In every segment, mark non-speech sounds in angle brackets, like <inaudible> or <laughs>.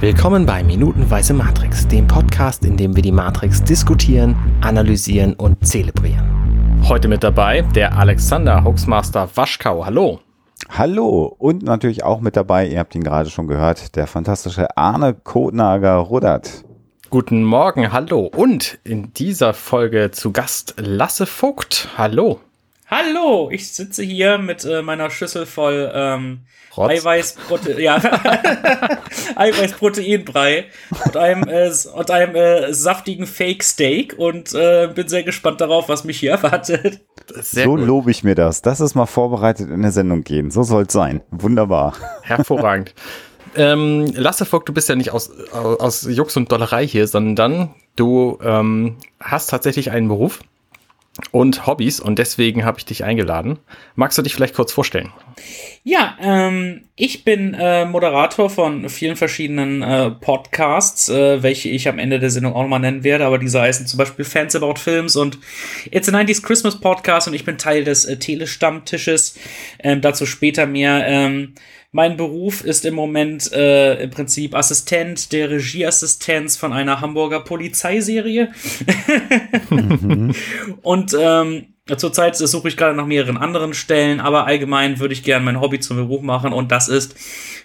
Willkommen bei Minutenweise Matrix, dem Podcast, in dem wir die Matrix diskutieren, analysieren und zelebrieren. Heute mit dabei der Alexander Hoaxmaster Waschkau. Hallo. Hallo und natürlich auch mit dabei, ihr habt ihn gerade schon gehört, der fantastische Arne Kotnager Rudert. Guten Morgen, hallo. Und in dieser Folge zu Gast Lasse Vogt. Hallo. Hallo, ich sitze hier mit äh, meiner Schüssel voll ähm, Eiweißprote ja. <laughs> Eiweißproteinbrei und einem, äh, und einem äh, saftigen Fake Steak und äh, bin sehr gespannt darauf, was mich hier <laughs> erwartet. Sehr so gut. lobe ich mir das. Das ist mal vorbereitet in eine Sendung gehen. So soll es sein. Wunderbar. Hervorragend. <laughs> ähm, Lasse Vogt, du bist ja nicht aus, aus Jux und Dollerei hier, sondern du ähm, hast tatsächlich einen Beruf und Hobbys und deswegen habe ich dich eingeladen. Magst du dich vielleicht kurz vorstellen? Ja, ähm, ich bin äh, Moderator von vielen verschiedenen äh, Podcasts, äh, welche ich am Ende der Sendung auch nochmal nennen werde, aber diese heißen zum Beispiel Fans About Films und It's a 90s Christmas Podcast und ich bin Teil des äh, Telestammtisches. Ähm, dazu später mehr. Ähm, mein Beruf ist im Moment äh, im Prinzip Assistent der Regieassistenz von einer Hamburger Polizeiserie. mhm. <laughs> Und ähm, Zurzeit suche ich gerade nach mehreren anderen Stellen, aber allgemein würde ich gerne mein Hobby zum Beruf machen und das ist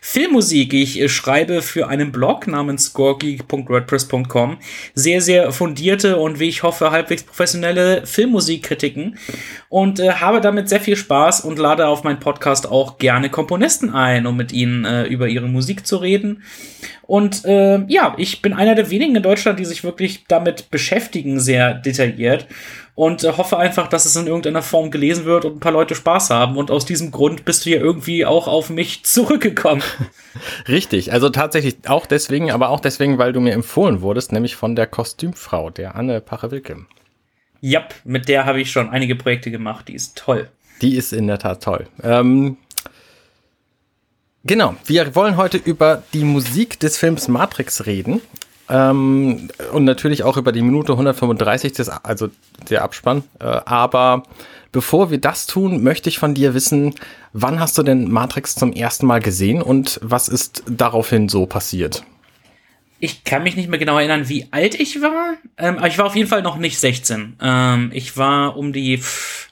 Filmmusik. Ich äh, schreibe für einen Blog namens scoregeek.wordpress.com sehr, sehr fundierte und wie ich hoffe halbwegs professionelle Filmmusikkritiken und äh, habe damit sehr viel Spaß und lade auf meinen Podcast auch gerne Komponisten ein, um mit ihnen äh, über ihre Musik zu reden. Und äh, ja, ich bin einer der wenigen in Deutschland, die sich wirklich damit beschäftigen, sehr detailliert und äh, hoffe einfach, dass es in irgendeiner Form gelesen wird und ein paar Leute Spaß haben. Und aus diesem Grund bist du ja irgendwie auch auf mich <laughs> zurückgekommen. <laughs> Richtig, also tatsächlich auch deswegen, aber auch deswegen, weil du mir empfohlen wurdest, nämlich von der Kostümfrau, der Anne Pache-Wilke. Ja, mit der habe ich schon einige Projekte gemacht, die ist toll. Die ist in der Tat toll. Ähm, genau, wir wollen heute über die Musik des Films Matrix reden. Ähm, und natürlich auch über die Minute 135, des, also der Abspann. Äh, aber bevor wir das tun, möchte ich von dir wissen, wann hast du denn Matrix zum ersten Mal gesehen und was ist daraufhin so passiert? Ich kann mich nicht mehr genau erinnern, wie alt ich war. Ähm, aber ich war auf jeden Fall noch nicht 16. Ähm, ich war um die. Pff,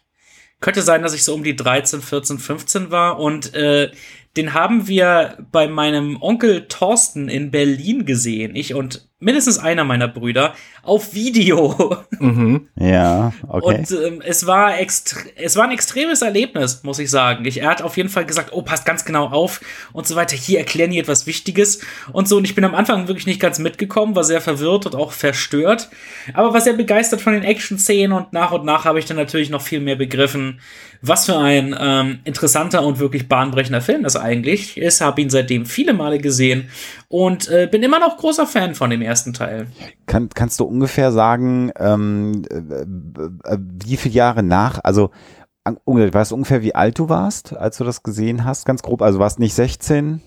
könnte sein, dass ich so um die 13, 14, 15 war und äh, den haben wir bei meinem Onkel Thorsten in Berlin gesehen. Ich und mindestens einer meiner Brüder auf Video. <laughs> Mhm. Ja, okay. Und ähm, es war es war ein extremes Erlebnis, muss ich sagen. Ich, er hat auf jeden Fall gesagt, oh, passt ganz genau auf und so weiter. Hier erklären die etwas Wichtiges und so. Und ich bin am Anfang wirklich nicht ganz mitgekommen, war sehr verwirrt und auch verstört, aber war sehr begeistert von den Action-Szenen und nach und nach habe ich dann natürlich noch viel mehr begriffen, was für ein ähm, interessanter und wirklich bahnbrechender Film das eigentlich ist. Habe ihn seitdem viele Male gesehen und äh, bin immer noch großer Fan von dem ersten Teil. Kann, kannst du ungefähr sagen, ähm, äh, äh, wie viele Jahre nach, also weißt du ungefähr, wie alt du warst, als du das gesehen hast, ganz grob? Also warst nicht 16?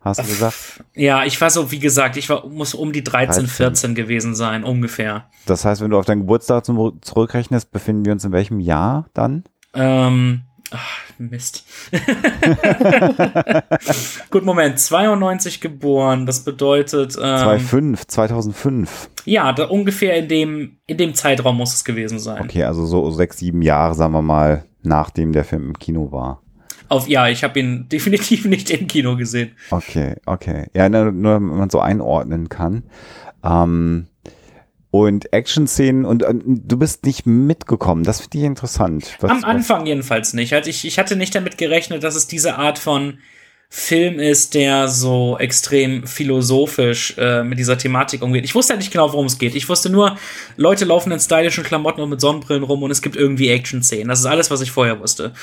Hast du gesagt? Ja, ich war so, wie gesagt, ich war, muss um die 13, 13, 14 gewesen sein, ungefähr. Das heißt, wenn du auf dein Geburtstag zurückrechnest, befinden wir uns in welchem Jahr dann? Ähm, Ach, Mist. <laughs> Gut, Moment. 92 geboren, das bedeutet. Ähm, 2005, 2005. Ja, da ungefähr in dem, in dem Zeitraum muss es gewesen sein. Okay, also so sechs, sieben Jahre, sagen wir mal, nachdem der Film im Kino war. Auf, ja, ich habe ihn <laughs> definitiv nicht im Kino gesehen. Okay, okay. Ja, nur, nur wenn man so einordnen kann. Ähm, und Action-Szenen und, und, du bist nicht mitgekommen. Das finde ich interessant. Was, Am Anfang was? jedenfalls nicht. Also ich, ich hatte nicht damit gerechnet, dass es diese Art von Film ist, der so extrem philosophisch äh, mit dieser Thematik umgeht. Ich wusste ja nicht genau, worum es geht. Ich wusste nur, Leute laufen in stylischen Klamotten und mit Sonnenbrillen rum und es gibt irgendwie Action-Szenen. Das ist alles, was ich vorher wusste.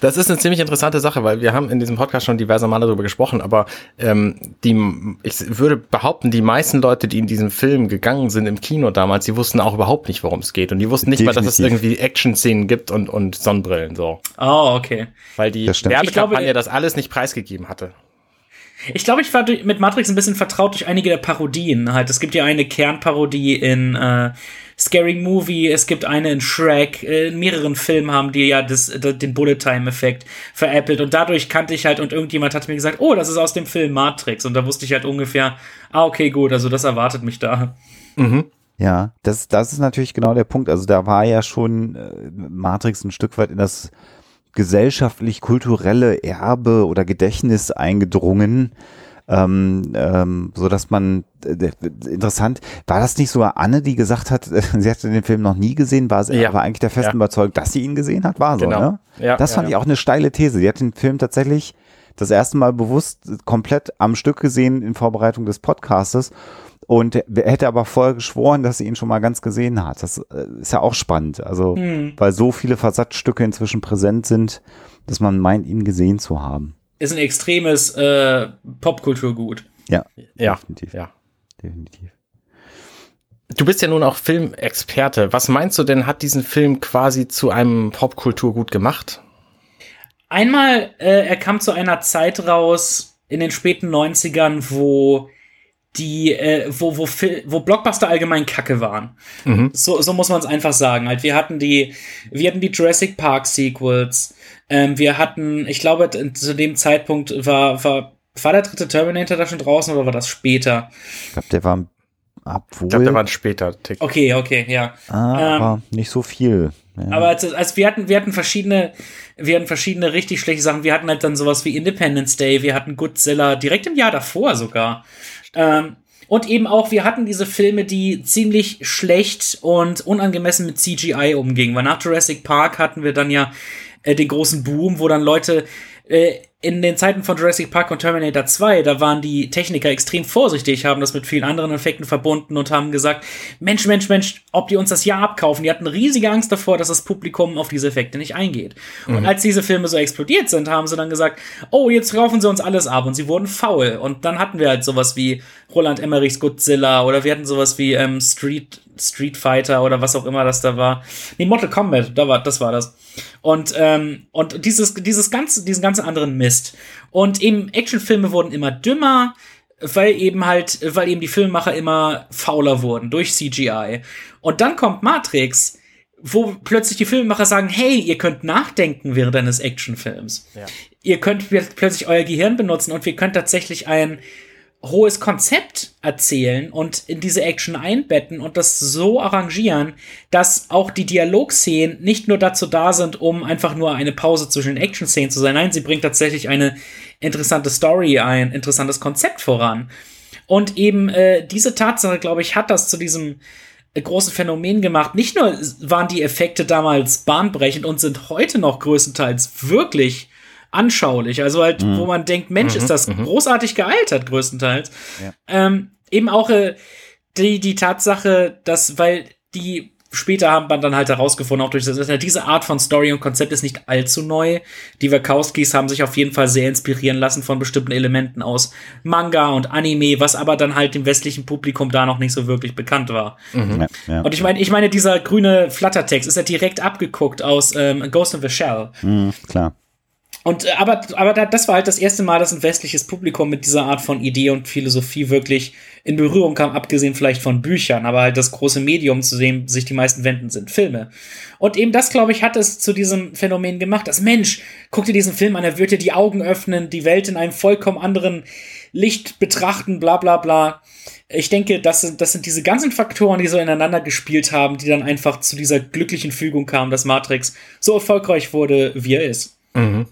das ist eine ziemlich interessante Sache, weil wir haben in diesem Podcast schon diverse Male darüber gesprochen, aber ähm, die, ich würde behaupten, die meisten Leute, die in diesem Film gegangen sind im Kino damals, die wussten auch überhaupt nicht, worum es geht. Und die wussten nicht Definitiv. mal, dass es irgendwie Action-Szenen gibt und, und Sonnenbrillen so. Oh, okay. Weil die Werbekampagne Kampagne das alles nicht preisgegeben hatte. Ich glaube, ich war mit Matrix ein bisschen vertraut durch einige der Parodien. Halt, es gibt ja eine Kernparodie in äh, Scary Movie, es gibt eine in Shrek, äh, in mehreren Filmen haben die ja das, das, den Bullet Time Effekt veräppelt und dadurch kannte ich halt und irgendjemand hat mir gesagt, oh, das ist aus dem Film Matrix und da wusste ich halt ungefähr, ah, okay, gut, also das erwartet mich da. Mhm. Ja, das, das ist natürlich genau der Punkt. Also da war ja schon äh, Matrix ein Stück weit in das gesellschaftlich-kulturelle Erbe oder Gedächtnis eingedrungen ähm, ähm, so dass man äh, interessant war das nicht sogar Anne, die gesagt hat, <laughs> sie hatte den Film noch nie gesehen, war sie ja. aber eigentlich der festen ja. Überzeugung, dass sie ihn gesehen hat, war so, genau. ne? Ja, das fand ich auch eine steile These. Sie hat den Film tatsächlich das erste Mal bewusst komplett am Stück gesehen in Vorbereitung des Podcastes und hätte aber vorher geschworen, dass sie ihn schon mal ganz gesehen hat. Das äh, ist ja auch spannend, also hm. weil so viele Versatzstücke inzwischen präsent sind, dass man meint, ihn gesehen zu haben ist ein extremes äh, Popkulturgut. Ja, ja, definitiv. Ja. Definitiv. Du bist ja nun auch Filmexperte. Was meinst du denn, hat diesen Film quasi zu einem Popkulturgut gemacht? Einmal, äh, er kam zu einer Zeit raus in den späten 90ern, wo die, äh, wo, wo, wo Blockbuster allgemein Kacke waren. Mhm. So, so muss man es einfach sagen. Halt, wir hatten die, wir hatten die Jurassic Park Sequels, ähm, wir hatten, ich glaube, zu dem Zeitpunkt war, war, war der dritte Terminator da schon draußen oder war das später? Ich glaube, der war Obwohl, ich glaube, der war später. Tick. Okay, okay, ja. Ah, ähm, aber nicht so viel. Ja. Aber also, also wir hatten, wir hatten verschiedene, wir hatten verschiedene richtig schlechte Sachen. Wir hatten halt dann sowas wie Independence Day, wir hatten Godzilla direkt im Jahr davor sogar. Ähm, und eben auch, wir hatten diese Filme, die ziemlich schlecht und unangemessen mit CGI umgingen. Weil nach Jurassic Park hatten wir dann ja äh, den großen Boom, wo dann Leute äh, in den Zeiten von Jurassic Park und Terminator 2, da waren die Techniker extrem vorsichtig, haben das mit vielen anderen Effekten verbunden und haben gesagt, Mensch, Mensch, Mensch, ob die uns das ja abkaufen. Die hatten riesige Angst davor, dass das Publikum auf diese Effekte nicht eingeht. Mhm. Und als diese Filme so explodiert sind, haben sie dann gesagt, oh, jetzt kaufen sie uns alles ab und sie wurden faul. Und dann hatten wir halt sowas wie Roland Emmerichs Godzilla oder wir hatten sowas wie ähm, Street Street Fighter oder was auch immer das da war. Nee, Mortal Kombat, da war, das war das. Und, ähm, und dieses, dieses ganze, diesen ganzen anderen Mist. Und eben Actionfilme wurden immer dümmer, weil eben halt, weil eben die Filmemacher immer fauler wurden durch CGI. Und dann kommt Matrix, wo plötzlich die Filmemacher sagen, hey, ihr könnt nachdenken während eines Actionfilms. Ja. Ihr könnt plötzlich euer Gehirn benutzen und wir können tatsächlich ein hohes Konzept erzählen und in diese Action einbetten und das so arrangieren, dass auch die Dialogszenen nicht nur dazu da sind, um einfach nur eine Pause zwischen den Action-Szenen zu sein. Nein, sie bringt tatsächlich eine interessante Story, ein interessantes Konzept voran. Und eben äh, diese Tatsache, glaube ich, hat das zu diesem äh, großen Phänomen gemacht. Nicht nur waren die Effekte damals bahnbrechend und sind heute noch größtenteils wirklich anschaulich. Also halt, mhm. wo man denkt, Mensch, mhm. ist das mhm. großartig gealtert, größtenteils. Ja. Ähm, eben auch äh, die, die Tatsache, dass, weil die später haben man dann halt herausgefunden, auch durch das Internet, diese Art von Story und Konzept ist nicht allzu neu. Die Wachowskis haben sich auf jeden Fall sehr inspirieren lassen von bestimmten Elementen aus Manga und Anime, was aber dann halt dem westlichen Publikum da noch nicht so wirklich bekannt war. Mhm. Ja, ja. Und ich meine, ich meine, dieser grüne Flattertext ist ja direkt abgeguckt aus ähm, Ghost in the Shell. Mhm, klar. Und äh, aber, aber das war halt das erste Mal, dass ein westliches Publikum mit dieser Art von Idee und Philosophie wirklich in Berührung kam, abgesehen vielleicht von Büchern, aber halt das große Medium, zu dem sich die meisten wenden, sind Filme. Und eben das, glaube ich, hat es zu diesem Phänomen gemacht, dass Mensch, guck dir diesen Film an, er wird dir die Augen öffnen, die Welt in einem vollkommen anderen Licht betrachten, bla bla bla. Ich denke, das sind, das sind diese ganzen Faktoren, die so ineinander gespielt haben, die dann einfach zu dieser glücklichen Fügung kamen, dass Matrix so erfolgreich wurde, wie er ist. Mhm.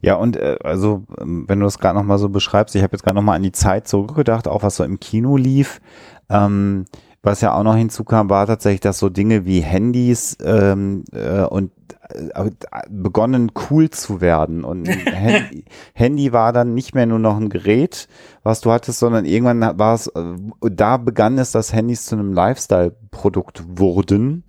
Ja, und äh, also, ähm, wenn du das gerade nochmal so beschreibst, ich habe jetzt gerade nochmal an die Zeit zurückgedacht, auch was so im Kino lief. Ähm, was ja auch noch hinzukam, war tatsächlich, dass so Dinge wie Handys ähm, äh, und äh, begonnen cool zu werden. Und <laughs> Handy, Handy war dann nicht mehr nur noch ein Gerät, was du hattest, sondern irgendwann war es, äh, da begann es, dass Handys zu einem Lifestyle-Produkt wurden.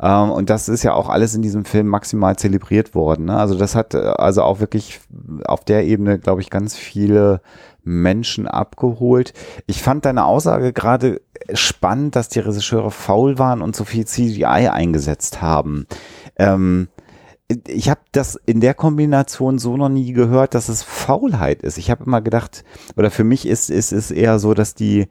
Ähm, und das ist ja auch alles in diesem Film maximal zelebriert worden. Ne? Also das hat äh, also auch wirklich auf der Ebene, glaube ich, ganz viele Menschen abgeholt. Ich fand deine Aussage gerade spannend, dass die Regisseure faul waren und so viel CGI eingesetzt haben. Ähm, ich habe das in der Kombination so noch nie gehört, dass es Faulheit ist. Ich habe immer gedacht, oder für mich ist, ist es eher so, dass die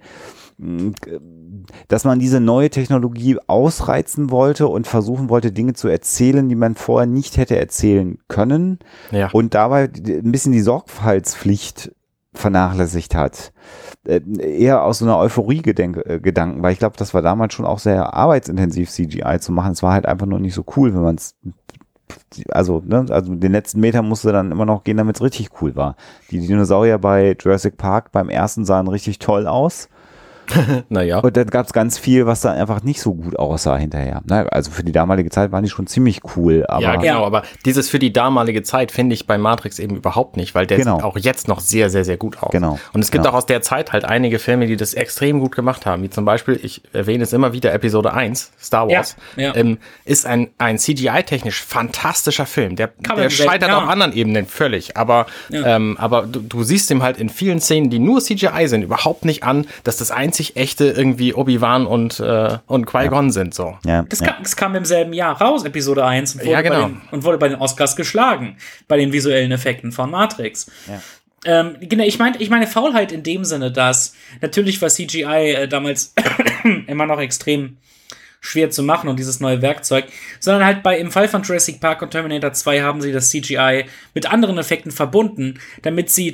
dass man diese neue Technologie ausreizen wollte und versuchen wollte, Dinge zu erzählen, die man vorher nicht hätte erzählen können. Ja. Und dabei ein bisschen die Sorgfaltspflicht vernachlässigt hat. Äh, eher aus so einer Euphorie-Gedanken, weil ich glaube, das war damals schon auch sehr arbeitsintensiv, CGI zu machen. Es war halt einfach nur nicht so cool, wenn man es also, ne, also den letzten Meter musste dann immer noch gehen, damit es richtig cool war. Die Dinosaurier bei Jurassic Park beim ersten sahen richtig toll aus. <laughs> naja. Und dann gab es ganz viel, was da einfach nicht so gut aussah hinterher. Na, also für die damalige Zeit waren die schon ziemlich cool. Aber ja, genau, aber dieses für die damalige Zeit finde ich bei Matrix eben überhaupt nicht, weil der Genau. sieht auch jetzt noch sehr, sehr, sehr gut aus. Genau, Und es gibt genau. auch aus der Zeit halt einige Filme, die das extrem gut gemacht haben, wie zum Beispiel, ich erwähne es immer wieder, Episode 1, Star Wars, Ja, ja. Ähm, ist ein, ein CGI-technisch fantastischer Film. Der, der scheitert ja. auf anderen Ebenen völlig, aber, ähm, aber du, du siehst ihm halt in vielen Szenen, die nur CGI sind, überhaupt nicht an, dass das einzig echte irgendwie Obi-Wan und, äh, und Qui-Gon sind, so. ja, Das, ja. kam, das kam im selben Jahr raus, Episode 1, und wurde, Ja, genau. bei, den, und wurde bei den Oscars geschlagen, bei den visuellen Effekten von Matrix. Ähm, genau, ich meine ich meine Faulheit in dem Sinne, dass natürlich war CGI äh, damals <coughs> immer noch extrem schwer zu machen und dieses neue Werkzeug, sondern halt bei im Fall von Jurassic Park und Terminator 2 haben sie das CGI mit anderen Effekten verbunden, damit sie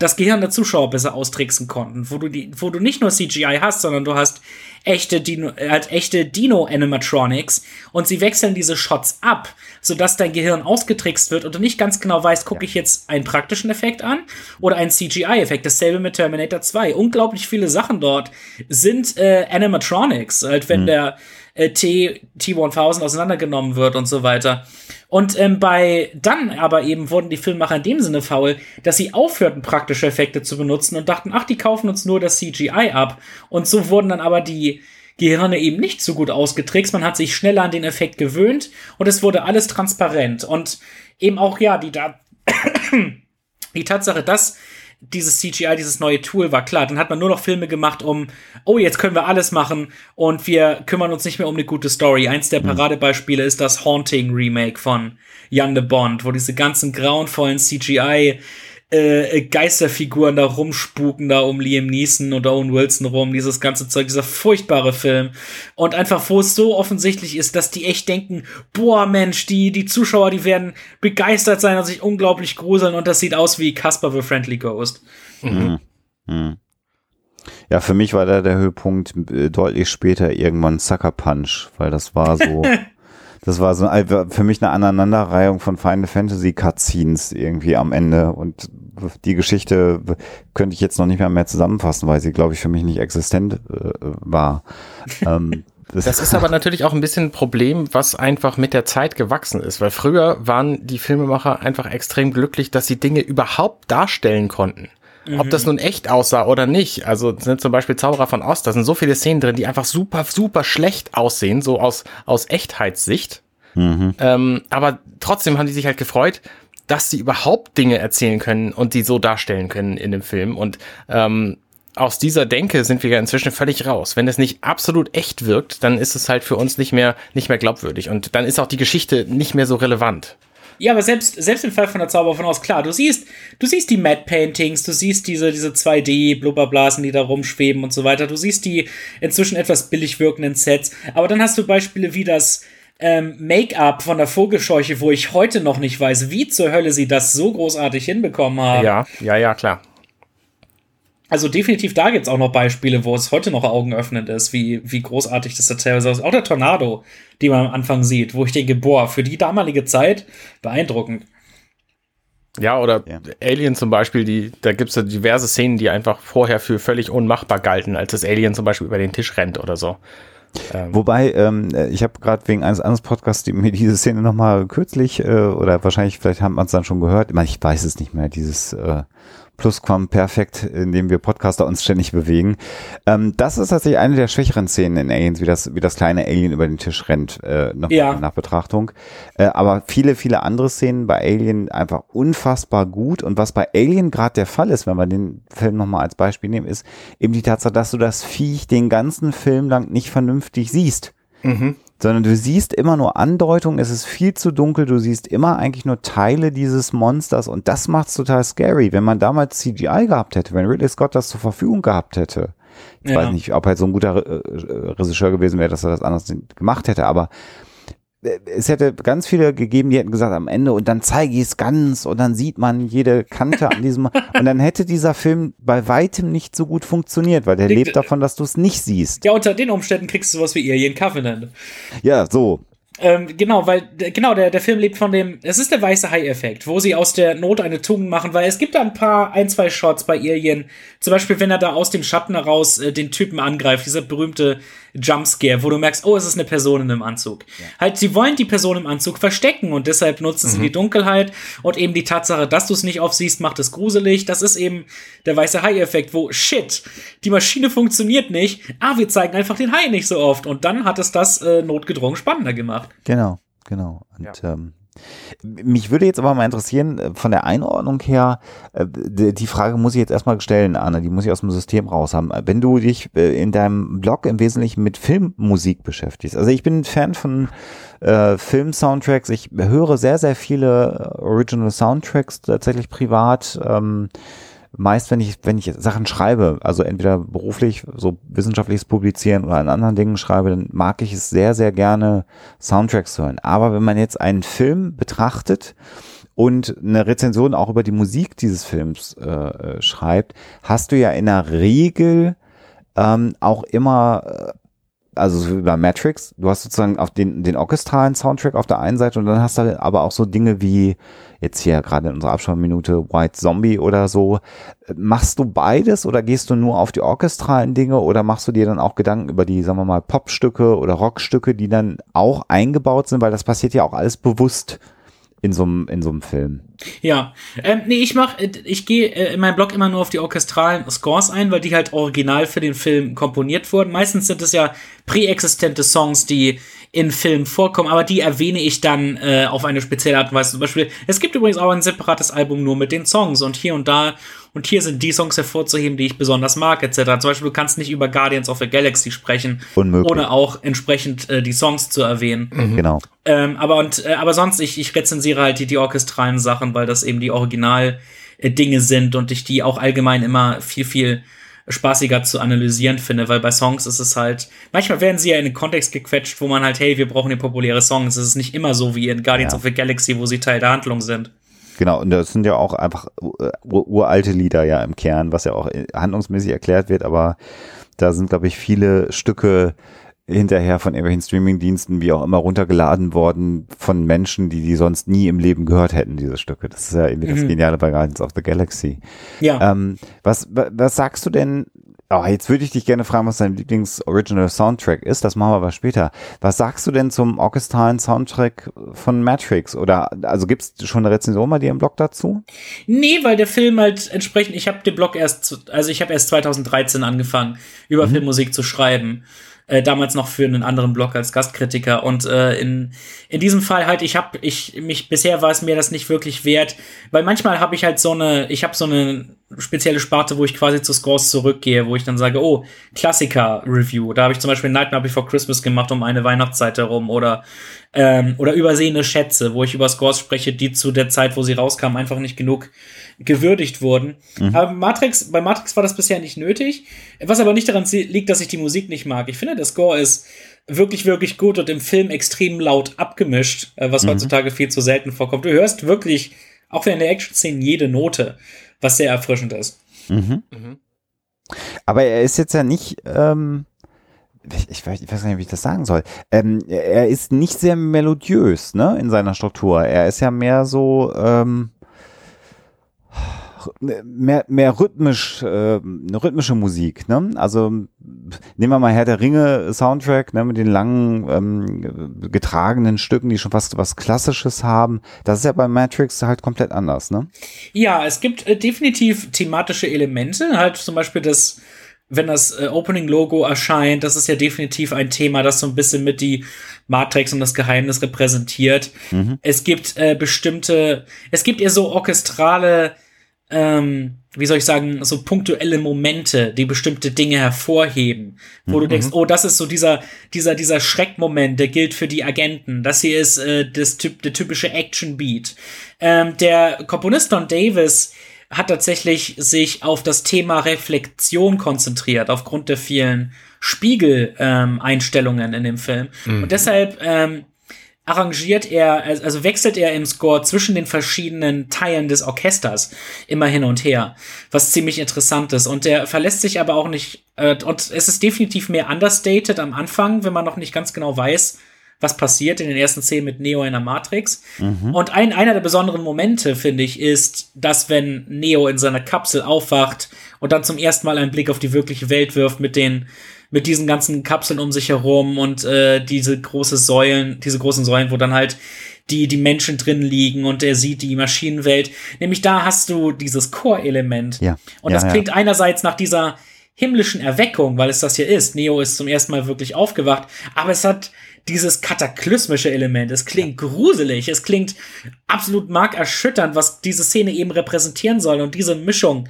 das Gehirn der Zuschauer besser austricksen konnten, wo du die, wo du nicht nur CGI hast, sondern du hast echte Dino, äh, halt echte Dino-Animatronics und sie wechseln diese Shots ab, sodass dein Gehirn ausgetrickst wird und du nicht ganz genau weißt, gucke ich jetzt einen praktischen Effekt an oder einen CGI-Effekt. Dasselbe mit Terminator 2. Unglaublich viele Sachen dort sind äh, Animatronics, halt wenn der äh, T, T1000 auseinandergenommen wird und so weiter. Und ähm, bei dann aber eben wurden die Filmemacher in dem Sinne faul, dass sie aufhörten, praktische Effekte zu benutzen und dachten, ach, die kaufen uns nur das CGI ab. Und so wurden dann aber die Gehirne eben nicht so gut ausgetrickst. Man hat sich schneller an den Effekt gewöhnt und es wurde alles transparent. Und eben auch, ja, die, da <coughs> die Tatsache, dass dieses CGI, dieses neue Tool war klar. Dann hat man nur noch Filme gemacht, um, oh, jetzt können wir alles machen und wir kümmern uns nicht mehr um eine gute Story. Eins der Paradebeispiele ist das Haunting Remake von Young the Bond, wo diese ganzen grauenvollen CGI äh, Geisterfiguren da rumspuken, da um Liam Neeson und Owen Wilson rum, dieses ganze Zeug, dieser furchtbare Film. Und einfach, wo es so offensichtlich ist, dass die echt denken, boah, Mensch, die, die Zuschauer, die werden begeistert sein und sich unglaublich gruseln und das sieht aus wie Casper the Friendly Ghost. Ja, für mich war da der Höhepunkt äh, deutlich später irgendwann Sucker Punch, weil das war so, <laughs> das war so für mich eine Aneinanderreihung von Final Fantasy Cutscenes irgendwie am Ende und die Geschichte könnte ich jetzt noch nicht mehr mehr zusammenfassen, weil sie, glaube ich, für mich nicht existent äh, war. <laughs> ähm, Das ist aber natürlich auch ein bisschen ein Problem, was einfach mit der Zeit gewachsen ist, weil früher waren die Filmemacher einfach extrem glücklich, dass sie Dinge überhaupt darstellen konnten. Ob das nun echt aussah oder nicht. Also sind zum Beispiel Zauberer von Ost, da sind so viele Szenen drin, die einfach super, super schlecht aussehen, so aus, aus Echtheitssicht. Ähm, aber trotzdem haben die sich halt gefreut, dass sie überhaupt Dinge erzählen können und die so darstellen können in dem Film. Und ähm, aus dieser Denke sind wir ja inzwischen völlig raus. Wenn es nicht absolut echt wirkt, dann ist es halt für uns nicht mehr, nicht mehr glaubwürdig. Und dann ist auch die Geschichte nicht mehr so relevant. Ja, aber selbst, selbst im Fall von der Zauber von aus, klar, du siehst, du siehst die Matte Paintings, du siehst diese, diese 2D-Blubberblasen, die da rumschweben und so weiter. Du siehst die inzwischen etwas billig wirkenden Sets. Aber dann hast du Beispiele wie das ähm, Make-up von der Vogelscheuche, wo ich heute noch nicht weiß, wie zur Hölle sie das so großartig hinbekommen haben. Ja, ja, ja, klar. Also definitiv da gibt's auch noch Beispiele, wo es heute noch augenöffnend ist, wie, wie großartig das da teilweise ist. Auch der Tornado, die man am Anfang sieht, wo ich denke, boah, für die damalige Zeit beeindruckend. Ja, oder Ja. Alien zum Beispiel, die, da gibt's ja diverse Szenen, die einfach vorher für völlig unmachbar galten, als das Alien zum Beispiel über den Tisch rennt oder so. Wobei, ähm, ich habe gerade wegen eines anderen Podcasts die, mir diese Szene nochmal kürzlich, äh, oder wahrscheinlich, vielleicht haben wir es dann schon gehört, ich, meine, ich weiß es nicht mehr, dieses äh, Plusquamperfekt, in dem wir Podcaster uns ständig bewegen. Ähm, das ist tatsächlich eine der schwächeren Szenen in Aliens, wie das, wie das kleine Alien über den Tisch rennt, äh, noch Ja. nach Betrachtung. Äh, aber viele, viele andere Szenen bei Alien einfach unfassbar gut. Und was bei Alien gerade der Fall ist, wenn wir den Film nochmal als Beispiel nehmen, ist eben die Tatsache, dass du das Viech den ganzen Film lang nicht vernünftig siehst sondern du siehst immer nur Andeutungen, es ist viel zu dunkel, du siehst immer eigentlich nur Teile dieses Monsters und das macht's total scary. Wenn man damals CGI gehabt hätte, wenn Ridley Scott das zur Verfügung gehabt hätte, Ich ja. weiß nicht, ob er so ein guter äh, Regisseur gewesen wäre, dass er das anders gemacht hätte, aber es hätte ganz viele gegeben, die hätten gesagt am Ende und dann zeige ich es ganz und dann sieht man jede Kante an diesem <laughs> und dann hätte dieser Film bei weitem nicht so gut funktioniert, weil der Liegt, lebt davon, dass du es nicht siehst. Ja, unter den Umständen kriegst du sowas wie Alien Covenant. Ja, so. Ähm, genau, weil genau der, der Film lebt von dem, es ist der weiße Hai-Effekt, wo sie aus der Not eine Tugend machen, weil es gibt da ein paar, ein, zwei Shots bei Alien, zum Beispiel, wenn er da aus dem Schatten heraus äh, den Typen angreift, dieser berühmte Jumpscare, wo du merkst, oh, es ist eine Person in einem Anzug. Ja. Halt, sie wollen die Person im Anzug verstecken und deshalb nutzen mhm. sie die Dunkelheit und eben die Tatsache, dass du es nicht aufsiehst, macht es gruselig. Das ist eben der weiße Hai-Effekt, wo shit, die Maschine funktioniert nicht, ah, wir zeigen einfach den Hai nicht so oft und dann hat es das äh, notgedrungen spannender gemacht. Genau, genau. Und ja. ähm, mich würde jetzt aber mal interessieren, äh, von der Einordnung her, äh, die Frage muss ich jetzt erstmal stellen, Anne, die muss ich aus dem System raus haben. Wenn du dich äh, in deinem Blog im Wesentlichen mit Filmmusik beschäftigst, also ich bin Fan von äh, Film-Soundtracks, ich höre sehr, sehr viele Original Soundtracks tatsächlich privat. Ähm, meist, wenn ich, wenn ich Sachen schreibe, also entweder beruflich, so wissenschaftliches Publizieren oder an anderen Dingen schreibe, dann mag ich es sehr, sehr gerne, Soundtracks zu hören. Aber wenn man jetzt einen Film betrachtet und eine Rezension auch über die Musik dieses Films äh, äh schreibt, hast du ja in der Regel ähm, auch immer äh, also so wie bei Matrix, du hast sozusagen auf den, den orchestralen Soundtrack auf der einen Seite und dann hast du aber auch so Dinge wie jetzt hier gerade in unserer Abschauminute White Zombie oder so. Machst du beides oder gehst du nur auf die orchestralen Dinge oder machst du dir dann auch Gedanken über die, sagen wir mal, Popstücke oder Rockstücke, die dann auch eingebaut sind, weil das passiert ja auch alles bewusst in so einem in so Film. Ja, ähm, nee, ich mach, ich gehe äh, in meinem Blog immer nur auf die orchestralen Scores ein, weil die halt original für den Film komponiert wurden. Meistens sind es ja präexistente Songs, die in Filmen vorkommen, aber die erwähne ich dann äh, auf eine spezielle Art und Weise. Zum Beispiel, es gibt übrigens auch ein separates Album nur mit den Songs und hier und da und hier sind die Songs hervorzuheben, die ich besonders mag, etc. Zum Beispiel, du kannst nicht über Guardians of the Galaxy sprechen, Unmöglich. ohne auch entsprechend äh, die Songs zu erwähnen. Mhm. Genau. Ähm, aber und äh, aber sonst, ich, ich rezensiere halt die, die orchestralen Sachen, weil das eben die Original-Dinge äh, sind und ich die auch allgemein immer viel, viel spaßiger zu analysieren finde, weil bei Songs ist es halt, manchmal werden sie ja in den Kontext gequetscht, wo man halt, hey, wir brauchen hier populäre Songs. Es ist nicht immer so wie in Guardians ja. of the Galaxy, wo sie Teil der Handlung sind. Genau, und das sind ja auch einfach uralte Lieder ja im Kern, was ja auch handlungsmäßig erklärt wird, aber da sind, glaube ich, viele Stücke hinterher von irgendwelchen Streamingdiensten, wie auch immer, runtergeladen worden von Menschen, die die sonst nie im Leben gehört hätten, diese Stücke. Das ist ja irgendwie mhm. das Geniale bei Guardians of the Galaxy. Ja. Ähm, was, was sagst du denn, Oh, jetzt würde ich dich gerne fragen, was dein Lieblings-Original-Soundtrack ist. Das machen wir aber später. Was sagst du denn zum orchestralen Soundtrack von Matrix? Oder also gibt's schon eine Rezension bei dir im Blog dazu? Nee, weil der Film halt entsprechend, ich habe den Blog erst, also ich habe erst 2013 angefangen, über mhm. Filmmusik zu schreiben äh, damals noch für einen anderen Blog als Gastkritiker. Und äh, in, in diesem Fall halt, ich habe, ich, mich, bisher war es mir das nicht wirklich wert, weil manchmal habe ich halt so eine, ich habe so eine spezielle Sparte, wo ich quasi zu Scores zurückgehe, wo ich dann sage, oh, Klassiker-Review. Da habe ich zum Beispiel Nightmare Before Christmas gemacht um eine Weihnachtszeit herum oder ähm, oder übersehene Schätze, wo ich über Scores spreche, die zu der Zeit, wo sie rauskamen, einfach nicht genug gewürdigt wurden. Mhm. Aber Matrix, bei Matrix war das bisher nicht nötig, was aber nicht daran liegt, dass ich die Musik nicht mag. Ich finde, der Score ist wirklich, wirklich gut und im Film extrem laut abgemischt, äh, was mhm. heutzutage viel zu selten vorkommt. Du hörst wirklich, auch in der Action-Szene, jede Note, was sehr erfrischend ist. Mhm. Mhm. Aber er ist jetzt ja nicht, ähm, ich, weiß, ich weiß nicht, wie ich das sagen soll. Ähm, er ist nicht sehr melodiös, ne, in seiner Struktur. Er ist ja mehr so, ähm, mehr, mehr rhythmisch, äh, eine rhythmische Musik, ne? Also nehmen wir mal Herr der Ringe Soundtrack, ne, mit den langen ähm, getragenen Stücken, die schon fast was Klassisches haben. Das ist ja bei Matrix halt komplett anders, ne? Ja, es gibt äh, definitiv thematische Elemente, halt zum Beispiel das wenn das äh, Opening-Logo erscheint, das ist ja definitiv ein Thema, das so ein bisschen mit die Matrix und das Geheimnis repräsentiert. Mhm. Es gibt äh, bestimmte, es gibt eher so orchestrale ähm, wie soll ich sagen, so punktuelle Momente, die bestimmte Dinge hervorheben, wo mhm. du denkst, oh, das ist so dieser, dieser, dieser Schreckmoment, der gilt für die Agenten. Das hier ist äh, das typ, der typische Action-Beat. Ähm, der Komponist Don Davis hat tatsächlich sich auf das Thema Reflexion konzentriert, aufgrund der vielen Spiegel-Einstellungen ähm, in dem Film. Mhm. Und deshalb ähm, arrangiert er, also wechselt er im Score zwischen den verschiedenen Teilen des Orchesters immer hin und her, was ziemlich interessant ist. Und der verlässt sich aber auch nicht, äh, und es ist definitiv mehr understated am Anfang, wenn man noch nicht ganz genau weiß, was passiert in den ersten Szenen mit Neo in der Matrix. Mhm. Und ein, einer der besonderen Momente, finde ich, ist, dass wenn Neo in seiner Kapsel aufwacht und dann zum ersten Mal einen Blick auf die wirkliche Welt wirft mit den mit diesen ganzen Kapseln um sich herum und äh, diese große Säulen, diese großen Säulen, wo dann halt die, die Menschen drin liegen und er sieht die Maschinenwelt. Nämlich da hast du dieses Core-Element. Ja. Und ja, das klingt ja. einerseits nach dieser himmlischen Erweckung, weil es das hier ist. Neo ist zum ersten Mal wirklich aufgewacht, aber es hat dieses kataklysmische Element. Es klingt gruselig, es klingt absolut markerschütternd, was diese Szene eben repräsentieren soll. Und diese Mischung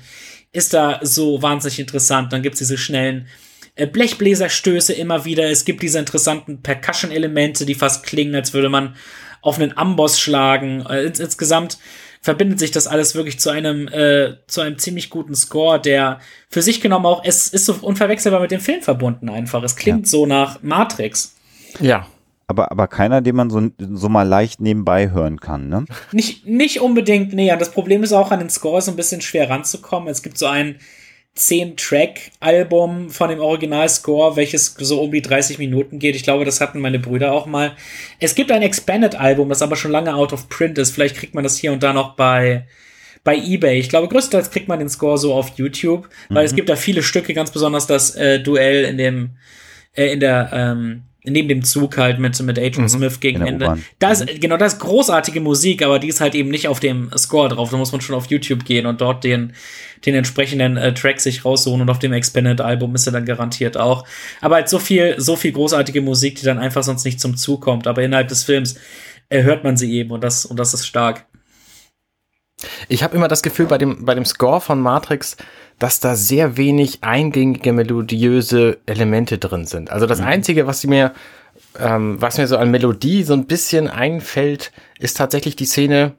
ist da so wahnsinnig interessant. Dann gibt's diese schnellen äh, Blechbläserstöße immer wieder. Es gibt diese interessanten Percussion-Elemente, die fast klingen, als würde man auf einen Amboss schlagen. Äh, ins, insgesamt verbindet sich das alles wirklich zu einem äh, zu einem ziemlich guten Score, der für sich genommen auch es ist so unverwechselbar mit dem Film verbunden einfach. Es klingt ja. so nach Matrix. Ja. Aber, aber keiner, den man so, so mal leicht nebenbei hören kann, ne? Nicht, nicht unbedingt, nee. Und das Problem ist auch, an den Score so ein bisschen schwer ranzukommen. Es gibt so einen 10-Track-Album von dem Original-Score, welches so um die 30 Minuten geht. Ich glaube, das hatten meine Brüder auch mal. Es gibt ein Expanded-Album, das aber schon lange out of print ist. Vielleicht kriegt man das hier und da noch bei, bei eBay. Ich glaube, größtenteils kriegt man den Score so auf YouTube, weil mhm. es gibt da viele Stücke, ganz besonders das äh, Duell in dem, äh, in der, ähm, neben dem Zug halt mit, mit Agent mhm, Smith gegen Ende. Da ist, mhm. genau, das ist großartige Musik, aber die ist halt eben nicht auf dem Score drauf. Da muss man schon auf YouTube gehen und dort den, den entsprechenden äh, Track sich raussuchen und auf dem Expanded Album ist er dann garantiert auch. Aber halt so viel, so viel großartige Musik, die dann einfach sonst nicht zum Zug kommt. Aber innerhalb des Films äh, hört man sie eben und das, und das ist stark. Ich habe immer das Gefühl bei dem, bei dem Score von Matrix, dass da sehr wenig eingängige melodiöse Elemente drin sind. Also das mhm. Einzige, was mir, ähm, was mir so an Melodie so ein bisschen einfällt, ist tatsächlich die Szene,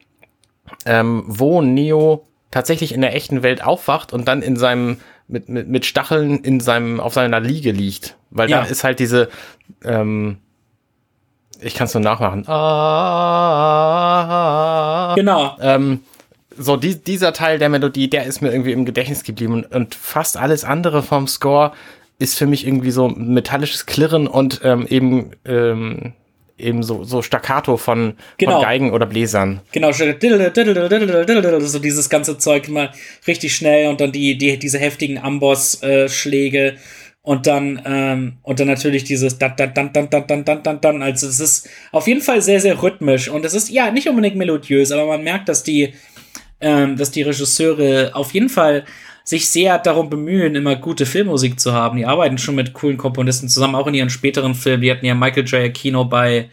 ähm, wo Neo tatsächlich in der echten Welt aufwacht und dann in seinem mit, mit, mit Stacheln in seinem auf seiner Liege liegt, weil ja. da ist halt diese ähm, ich kann es nur nachmachen. Ah, genau. Ähm, so die, dieser Teil der Melodie, der ist mir irgendwie im Gedächtnis geblieben und, und fast alles andere vom Score ist für mich irgendwie so metallisches Klirren und ähm, eben ähm, eben so, so Staccato von, genau. von Geigen oder Bläsern. Genau, so dieses ganze Zeug immer richtig schnell und dann die, die, diese heftigen Amboss-Schläge und dann, ähm, und dann natürlich dieses dann, dann, dann, dann, dann, dann, dann, dann, dann. Also es ist auf jeden Fall sehr, sehr rhythmisch und es ist ja nicht unbedingt melodiös, aber man merkt, dass die, ähm, dass die Regisseure auf jeden Fall sich sehr darum bemühen, immer gute Filmmusik zu haben. Die arbeiten schon mit coolen Komponisten zusammen, auch in ihren späteren Filmen. Die hatten ja Michael J. Aquino bei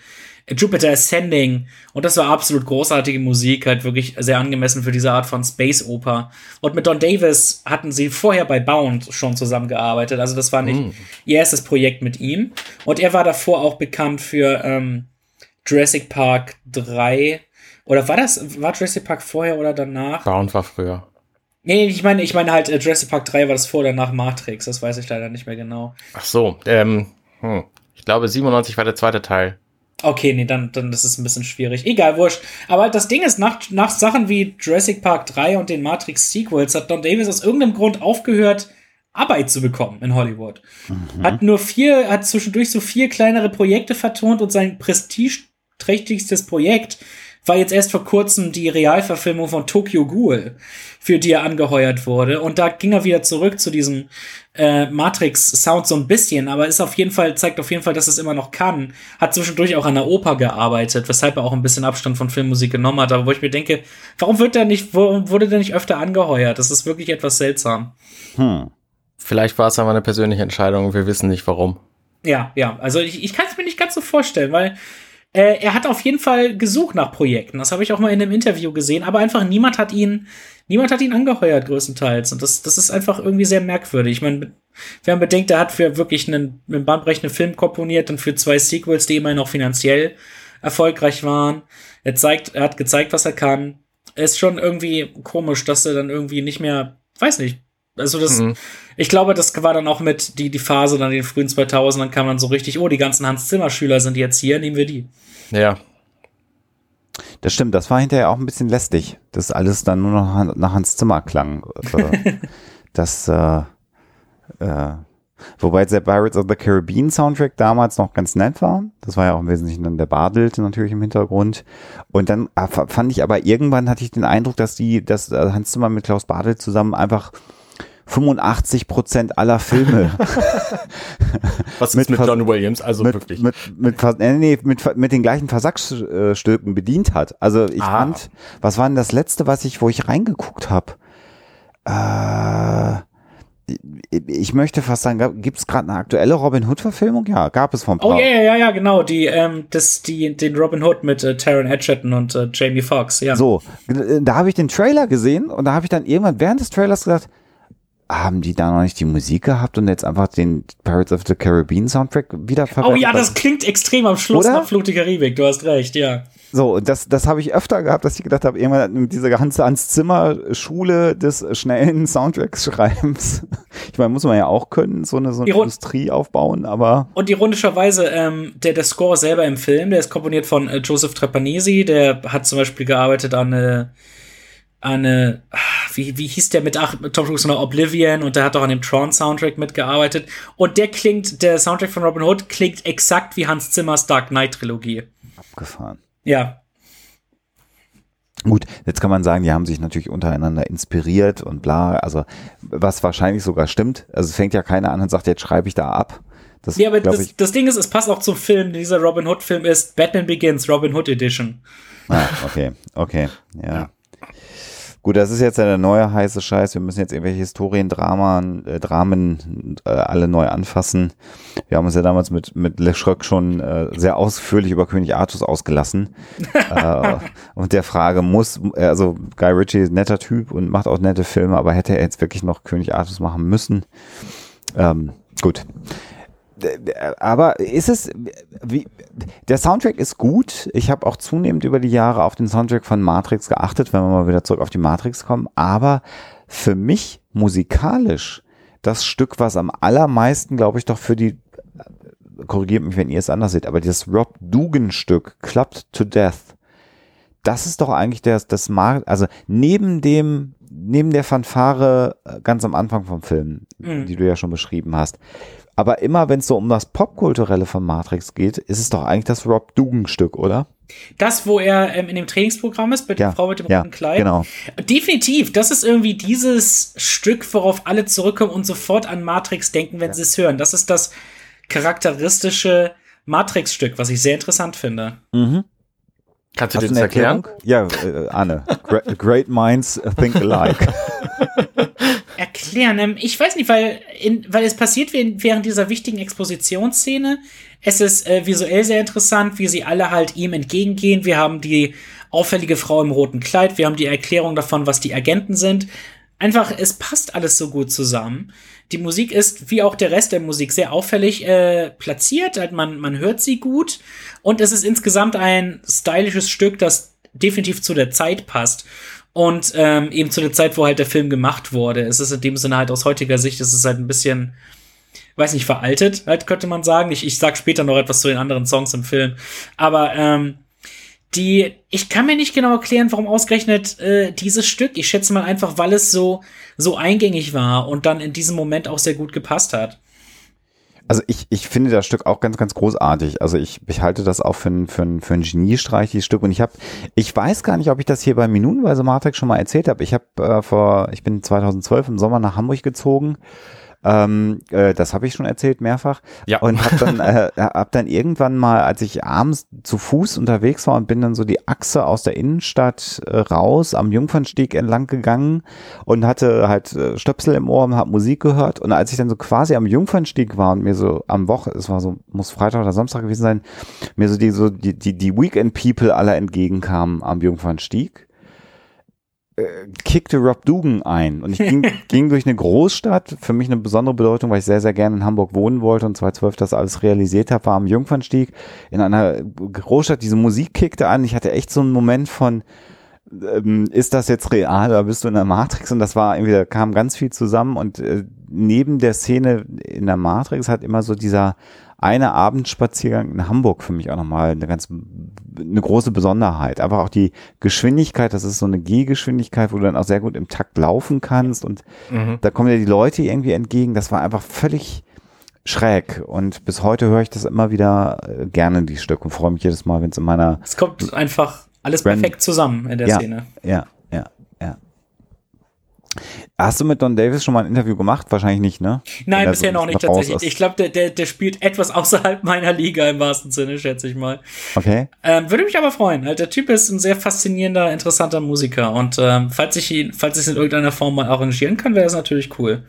Jupiter Ascending und das war absolut großartige Musik, halt wirklich sehr angemessen für diese Art von Space Oper. Und mit Don Davis hatten sie vorher bei Bound schon zusammengearbeitet, also das war nicht mm. ihr erstes Projekt mit ihm. Und er war davor auch bekannt für ähm, Jurassic Park 3 oder war das, war Jurassic Park vorher oder danach? Bound war früher. Nee, ich meine, ich meine halt, äh, Jurassic Park 3 war das vor oder nach Matrix, das weiß ich leider nicht mehr genau. Ach so, ähm, hm. ich glaube 97 war der zweite Teil. Okay, nee, dann, dann das ist ein bisschen schwierig. Egal, wurscht. Aber das Ding ist, nach, nach Sachen wie Jurassic Park 3 und den Matrix Sequels hat Don Davis aus irgendeinem Grund aufgehört, Arbeit zu bekommen in Hollywood. Mhm. Hat nur vier, hat zwischendurch so vier kleinere Projekte vertont und sein prestigeträchtigstes Projekt war jetzt erst vor kurzem die Realverfilmung von Tokyo Ghoul, für die er angeheuert wurde. Und da ging er wieder zurück zu diesem äh, Matrix-Sound so ein bisschen, aber ist auf jeden Fall, zeigt auf jeden Fall, dass es immer noch kann. Hat zwischendurch auch an der Oper gearbeitet, weshalb er auch ein bisschen Abstand von Filmmusik genommen hat. Aber wo ich mir denke, warum wird er nicht, warum wurde der nicht öfter angeheuert? Das ist wirklich etwas seltsam. Hm. Vielleicht war es aber eine persönliche Entscheidung, wir wissen nicht warum. Ja, ja, also ich, ich kann es mir nicht ganz so vorstellen, weil äh, er hat auf jeden Fall gesucht nach Projekten. Das habe ich auch mal in einem Interview gesehen, aber einfach niemand hat ihn, niemand hat ihn angeheuert, größtenteils. Und das, das ist einfach irgendwie sehr merkwürdig. Ich meine, wenn man bedenkt, er hat für wirklich einen, einen bahnbrechenden Film komponiert und für zwei Sequels, die immerhin noch finanziell erfolgreich waren. Er zeigt, er hat gezeigt, was er kann. ist schon irgendwie komisch, dass er dann irgendwie nicht mehr, weiß nicht. Also das, mhm. ich glaube, das war dann auch mit die, die Phase dann in den frühen 2000 dann kam dann so richtig, oh, die ganzen Hans-Zimmer-Schüler sind jetzt hier, nehmen wir die. Ja. Das stimmt, das war hinterher auch ein bisschen lästig, dass alles dann nur noch nach Hans Zimmer klang. <laughs> das, äh, äh, Wobei der Pirates of the Caribbean Soundtrack damals noch ganz nett war. Das war ja auch im Wesentlichen dann der Badelt natürlich im Hintergrund. Und dann ah, fand ich aber irgendwann hatte ich den Eindruck, dass die, dass äh, Hans Zimmer mit Klaus Badelt zusammen einfach 85 Prozent aller Filme. <laughs> Was ist mit, mit John Williams? Also mit, wirklich. Mit, mit, mit, nee, mit, mit den gleichen Versagsstücken bedient hat. Also ich ah. fand, was war denn das letzte, was ich, wo ich reingeguckt habe? Äh, ich möchte fast sagen, gibt es gerade eine aktuelle Robin Hood-Verfilmung? Ja, gab es vom Oh ja, ja, ja, ja, genau. Die, ähm, das, die, den Robin Hood mit äh, Taron Edgerton und äh, Jamie Foxx, ja. So, da habe ich den Trailer gesehen und da habe ich dann irgendwann während des Trailers gesagt, haben die da noch nicht die Musik gehabt und jetzt einfach den Pirates of the Caribbean Soundtrack wieder verwendet? Oh ja, das klingt extrem am Schluss Oder? nach Flut die Karibik, du hast recht, ja. So, und das, das habe ich öfter gehabt, dass ich gedacht habe, irgendwann mit dieser ganze Hans Zimmer Schule des schnellen Soundtracks-Schreibens. <laughs> Ich meine, muss man ja auch können, so eine, so eine Industrie aufbauen, aber. Und ironischerweise, ähm, der, der Score selber im Film, der ist komponiert von äh, Joseph Trepanesi, der hat zum Beispiel gearbeitet an eine, eine, wie, wie hieß der mit ach, Tom Cruise noch Oblivion und der hat auch an dem Tron-Soundtrack mitgearbeitet. Und der klingt, der Soundtrack von Robin Hood klingt exakt wie Hans Zimmers Dark Knight-Trilogie. Abgefahren. Ja. Gut, jetzt kann man sagen, die haben sich natürlich untereinander inspiriert und bla, also was wahrscheinlich sogar stimmt. Also es fängt ja keiner an und sagt, jetzt schreibe ich da ab. Das, ja, aber das, das, Ding ist, es passt auch zum Film. Dieser Robin Hood-Film ist Batman Begins, Robin Hood Edition. Ah, okay, okay, ja. ja. Gut, das ist jetzt ja der neue heiße Scheiß. Wir müssen jetzt irgendwelche Historiendramen, äh, Dramen äh, alle neu anfassen. Wir haben uns ja damals mit, mit Le Schröck schon äh, sehr ausführlich über König Artus ausgelassen. <laughs> äh, und der Frage muss, also Guy Ritchie ist ein netter Typ und macht auch nette Filme, aber hätte er jetzt wirklich noch König Artus machen müssen? Ähm, gut aber ist es, wie, der Soundtrack ist gut. Ich habe auch zunehmend über die Jahre auf den Soundtrack von Matrix geachtet, wenn wir mal wieder zurück auf die Matrix kommen. Aber für mich musikalisch das Stück, was am allermeisten, glaube ich, doch für die, korrigiert mich, wenn ihr es anders seht, aber dieses Rob Dugan Stück, Clubbed to Death, das ist doch eigentlich das, das also neben dem, neben der Fanfare äh, ganz am Anfang vom Film, mhm. die du ja schon beschrieben hast, aber immer, wenn es so um das Popkulturelle von Matrix geht, ist es doch eigentlich das Rob Dugan-Stück, oder? Das, wo er ähm, in dem Trainingsprogramm ist, bei der ja, Frau mit dem ja, roten Kleid. Genau. Definitiv. Das ist irgendwie dieses Stück, worauf alle zurückkommen und sofort an Matrix denken, wenn ja. sie es hören. Das ist das charakteristische Matrix-Stück, was ich sehr interessant finde. Mhm. Kannst du dir das erklären? Ja, äh, Anne. Great, great minds think alike. <laughs> erklären? Ähm, ich weiß nicht, weil, in, weil es passiert während dieser wichtigen Expositionsszene. Es ist äh, visuell sehr interessant, wie sie alle halt ihm entgegengehen. Wir haben die auffällige Frau im roten Kleid, wir haben die Erklärung davon, was die Agenten sind. Einfach, es passt alles so gut zusammen. Die Musik ist, wie auch der Rest der Musik, sehr auffällig äh, platziert. Halt man, man hört sie gut. Und es ist insgesamt ein stylisches Stück, das definitiv zu der Zeit passt. Und ähm, eben zu der Zeit, wo halt der Film gemacht wurde. Es ist in dem Sinne halt aus heutiger Sicht, es ist halt ein bisschen, weiß nicht, veraltet, halt könnte man sagen. Ich, ich sag später noch etwas zu den anderen Songs im Film. Aber ähm, die, ich kann mir nicht genau erklären, warum ausgerechnet äh, dieses Stück. Ich schätze mal einfach, weil es so, so eingängig war und dann in diesem Moment auch sehr gut gepasst hat. Also ich, ich finde das Stück auch ganz, ganz großartig. Also ich, ich halte das auch für, für, für ein Geniestreich, dieses Stück. Und ich habe, ich weiß gar nicht, ob ich das hier bei Minutenweise Matrix schon mal erzählt habe. Ich habe äh, vor, ich bin 2012 im Sommer nach Hamburg gezogen ähm, äh, das habe ich schon erzählt mehrfach. Ja. Und habe dann, <laughs> äh, hab dann irgendwann mal, als ich abends zu Fuß unterwegs war und bin dann so die Achse aus der Innenstadt äh, raus am Jungfernstieg entlang gegangen und hatte halt äh, Stöpsel im Ohr und habe Musik gehört. Und als ich dann so quasi am Jungfernstieg war und mir so am Woche, es war so, muss Freitag oder Samstag gewesen sein, mir so die, so die, die, die Weekend People alle entgegenkamen am Jungfernstieg kickte Rob Dugan ein. Und ich ging, <laughs> ging durch eine Großstadt, für mich eine besondere Bedeutung, weil ich sehr, sehr gerne in Hamburg wohnen wollte und 2012 das alles realisiert habe, war am Jungfernstieg in einer Großstadt, diese Musik kickte an. Ich hatte echt so einen Moment von, ähm, ist das jetzt real oder bist du in der Matrix? Und das war irgendwie, da kam ganz viel zusammen und äh, neben der Szene in der Matrix hat immer so dieser eine Abendspaziergang in Hamburg für mich auch nochmal eine ganz, eine große Besonderheit. Aber auch die Geschwindigkeit, das ist so eine G-Geschwindigkeit, wo du dann auch sehr gut im Takt laufen kannst und mhm. da kommen dir die Leute irgendwie entgegen. Das war einfach völlig schräg und bis heute höre ich das immer wieder äh, gerne, die Stück und freue mich jedes Mal, wenn es in meiner... Es kommt einfach alles perfekt zusammen in der ja, Szene. Ja, Hast du mit Don Davis schon mal ein Interview gemacht? Wahrscheinlich nicht, ne? Nein, bisher noch nicht tatsächlich. Ich glaube, der, der, der spielt etwas außerhalb meiner Liga im wahrsten Sinne, schätze ich mal. Okay. Ähm, würde mich aber freuen. Halt, der Typ ist ein sehr faszinierender, interessanter Musiker. Und ähm, falls ich ihn, falls ich es in irgendeiner Form mal arrangieren kann, wäre das natürlich cool.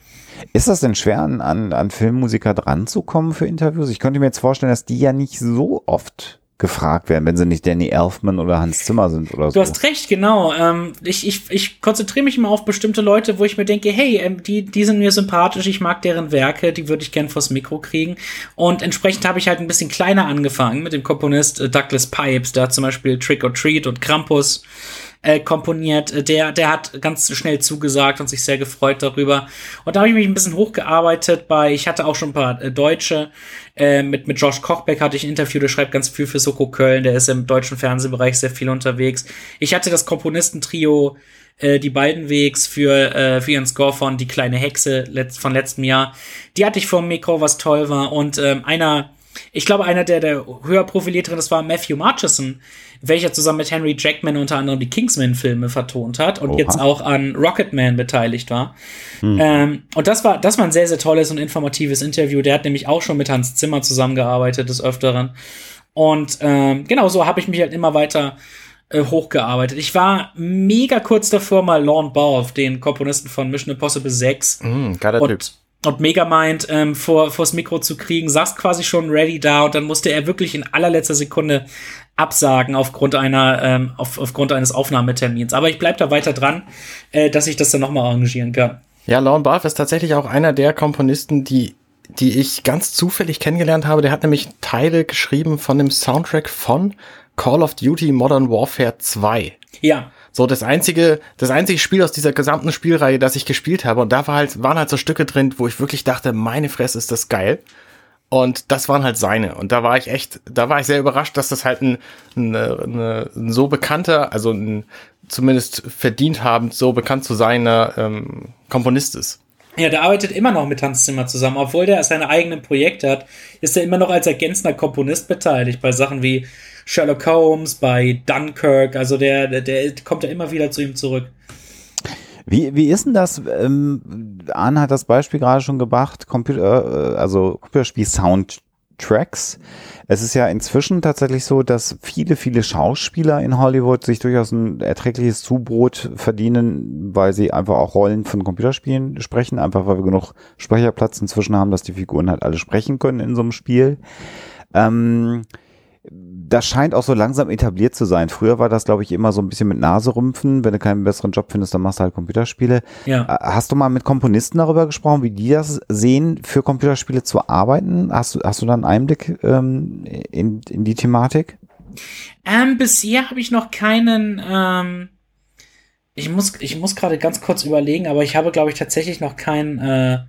Ist das denn schwer, an, an Filmmusiker dran zu kommen für Interviews? Ich könnte mir jetzt vorstellen, dass die ja nicht so oft gefragt werden, wenn sie nicht Danny Elfman oder Hans Zimmer sind oder du so. Du hast recht, genau. Ähm, ich, ich, ich konzentriere mich immer auf bestimmte Leute, wo ich mir denke, hey, ähm, die, die sind mir sympathisch, ich mag deren Werke, die würde ich gern vors Mikro kriegen. Und entsprechend habe ich halt ein bisschen kleiner angefangen mit dem Komponist äh, Douglas Pipes, hat zum Beispiel Trick or Treat und Krampus äh, komponiert. Der, der hat ganz schnell zugesagt und sich sehr gefreut darüber. Und da habe ich mich ein bisschen hochgearbeitet bei, ich hatte auch schon ein paar äh, Deutsche. Äh, mit, mit Josh Kochbeck hatte ich ein Interview, der schreibt ganz viel für Soko Köln, der ist im deutschen Fernsehbereich sehr viel unterwegs. Ich hatte das Komponistentrio äh, die beiden Wegs für, äh, für ihren Score von Die kleine Hexe letzt, von letztem Jahr. Die hatte ich vor dem Mikro, was toll war. Und ähm, einer, ich glaube, einer der, der höher profilierteren, das war Matthew Marchison, welcher zusammen mit Henry Jackman unter anderem die Kingsman-Filme vertont hat und Oha. jetzt auch an Rocketman beteiligt war. Hm. Ähm, und das war, das war ein sehr, sehr tolles und informatives Interview. Der hat nämlich auch schon mit Hans Zimmer zusammengearbeitet des Öfteren. Und ähm, genau so habe ich mich halt immer weiter äh, hochgearbeitet. Ich war mega kurz davor, mal Lorne Baugh, den Komponisten von Mission Impossible 6. Mm, geiler und, und Megamind ähm, vor vors Mikro zu kriegen, saß quasi schon ready da und dann musste er wirklich in allerletzter Sekunde absagen aufgrund einer ähm, auf, aufgrund eines Aufnahmetermins. Aber ich bleib da weiter dran, äh, dass ich das dann nochmal arrangieren kann. Ja, Lorne Barth ist tatsächlich auch einer der Komponisten, die die ich ganz zufällig kennengelernt habe. Der hat nämlich Teile geschrieben von dem Soundtrack von Call of Duty Modern Warfare 2. Ja. So das einzige, das einzige Spiel aus dieser gesamten Spielreihe, das ich gespielt habe. Und da war halt, waren halt so Stücke drin, wo ich wirklich dachte, meine Fresse ist das geil. Und das waren halt seine. Und da war ich echt, da war ich sehr überrascht, dass das halt ein, eine, ein so bekannter, also ein, zumindest verdient habend, so bekannt zu seiner ähm, Komponist ist. Ja, der arbeitet immer noch mit Hans Zimmer zusammen. Obwohl der seine eigenen Projekte hat, ist er immer noch als ergänzender Komponist beteiligt bei Sachen wie Sherlock Holmes, bei Dunkirk. Also der, der, der kommt ja immer wieder zu ihm zurück. Wie, wie ist denn das? Ähm, Arne hat das Beispiel gerade schon gebracht, Computer, äh, also Computerspiel Soundtracks. Es ist ja inzwischen tatsächlich so, dass viele, viele Schauspieler in Hollywood sich durchaus ein erträgliches Zubrot verdienen, weil sie einfach auch Rollen von Computerspielen sprechen, einfach weil wir genug Sprecherplatz inzwischen haben, dass die Figuren halt alle sprechen können in so einem Spiel. Ähm, das scheint auch so langsam etabliert zu sein. Früher war das, glaube ich, immer so ein bisschen mit Naserümpfen. Wenn du keinen besseren Job findest, dann machst du halt Computerspiele. Ja. Äh, hast du mal mit Komponisten darüber gesprochen, wie die das sehen, für Computerspiele zu arbeiten? Hast du, hast du da einen Einblick ähm, in, in die Thematik? Ähm, bisher habe ich noch keinen. Ähm, ich muss, ich muss gerade ganz kurz überlegen, aber ich habe, glaube ich, tatsächlich noch keinen. Äh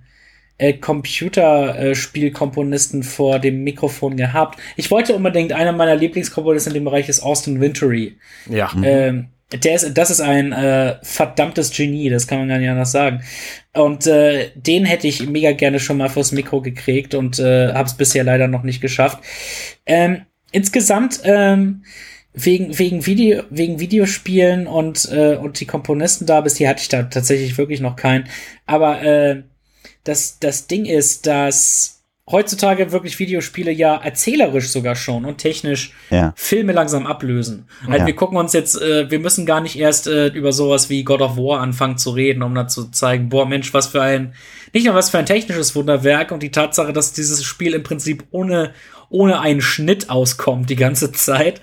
äh, Computerspielkomponisten vor dem Mikrofon gehabt. Ich wollte unbedingt, einer meiner Lieblingskomponisten in dem Bereich ist Austin Wintory. Ja. Ähm, der ist, das ist ein äh, verdammtes Genie, das kann man gar nicht anders sagen. Und äh, den hätte ich mega gerne schon mal vors Mikro gekriegt und äh, habe es bisher leider noch nicht geschafft. Ähm, insgesamt ähm, wegen wegen Video wegen Videospielen und äh, und die Komponisten da bis hier hatte ich da tatsächlich wirklich noch keinen. Aber äh, das, das Ding ist, dass heutzutage wirklich Videospiele ja erzählerisch sogar schon und technisch ja. Filme langsam ablösen. Ja. wir gucken uns jetzt, äh, wir müssen gar nicht erst äh, über sowas wie God of War anfangen zu reden, um dann zu zeigen, boah, Mensch, was für ein, nicht nur was für ein technisches Wunderwerk und die Tatsache, dass dieses Spiel im Prinzip ohne, ohne einen Schnitt auskommt die ganze Zeit.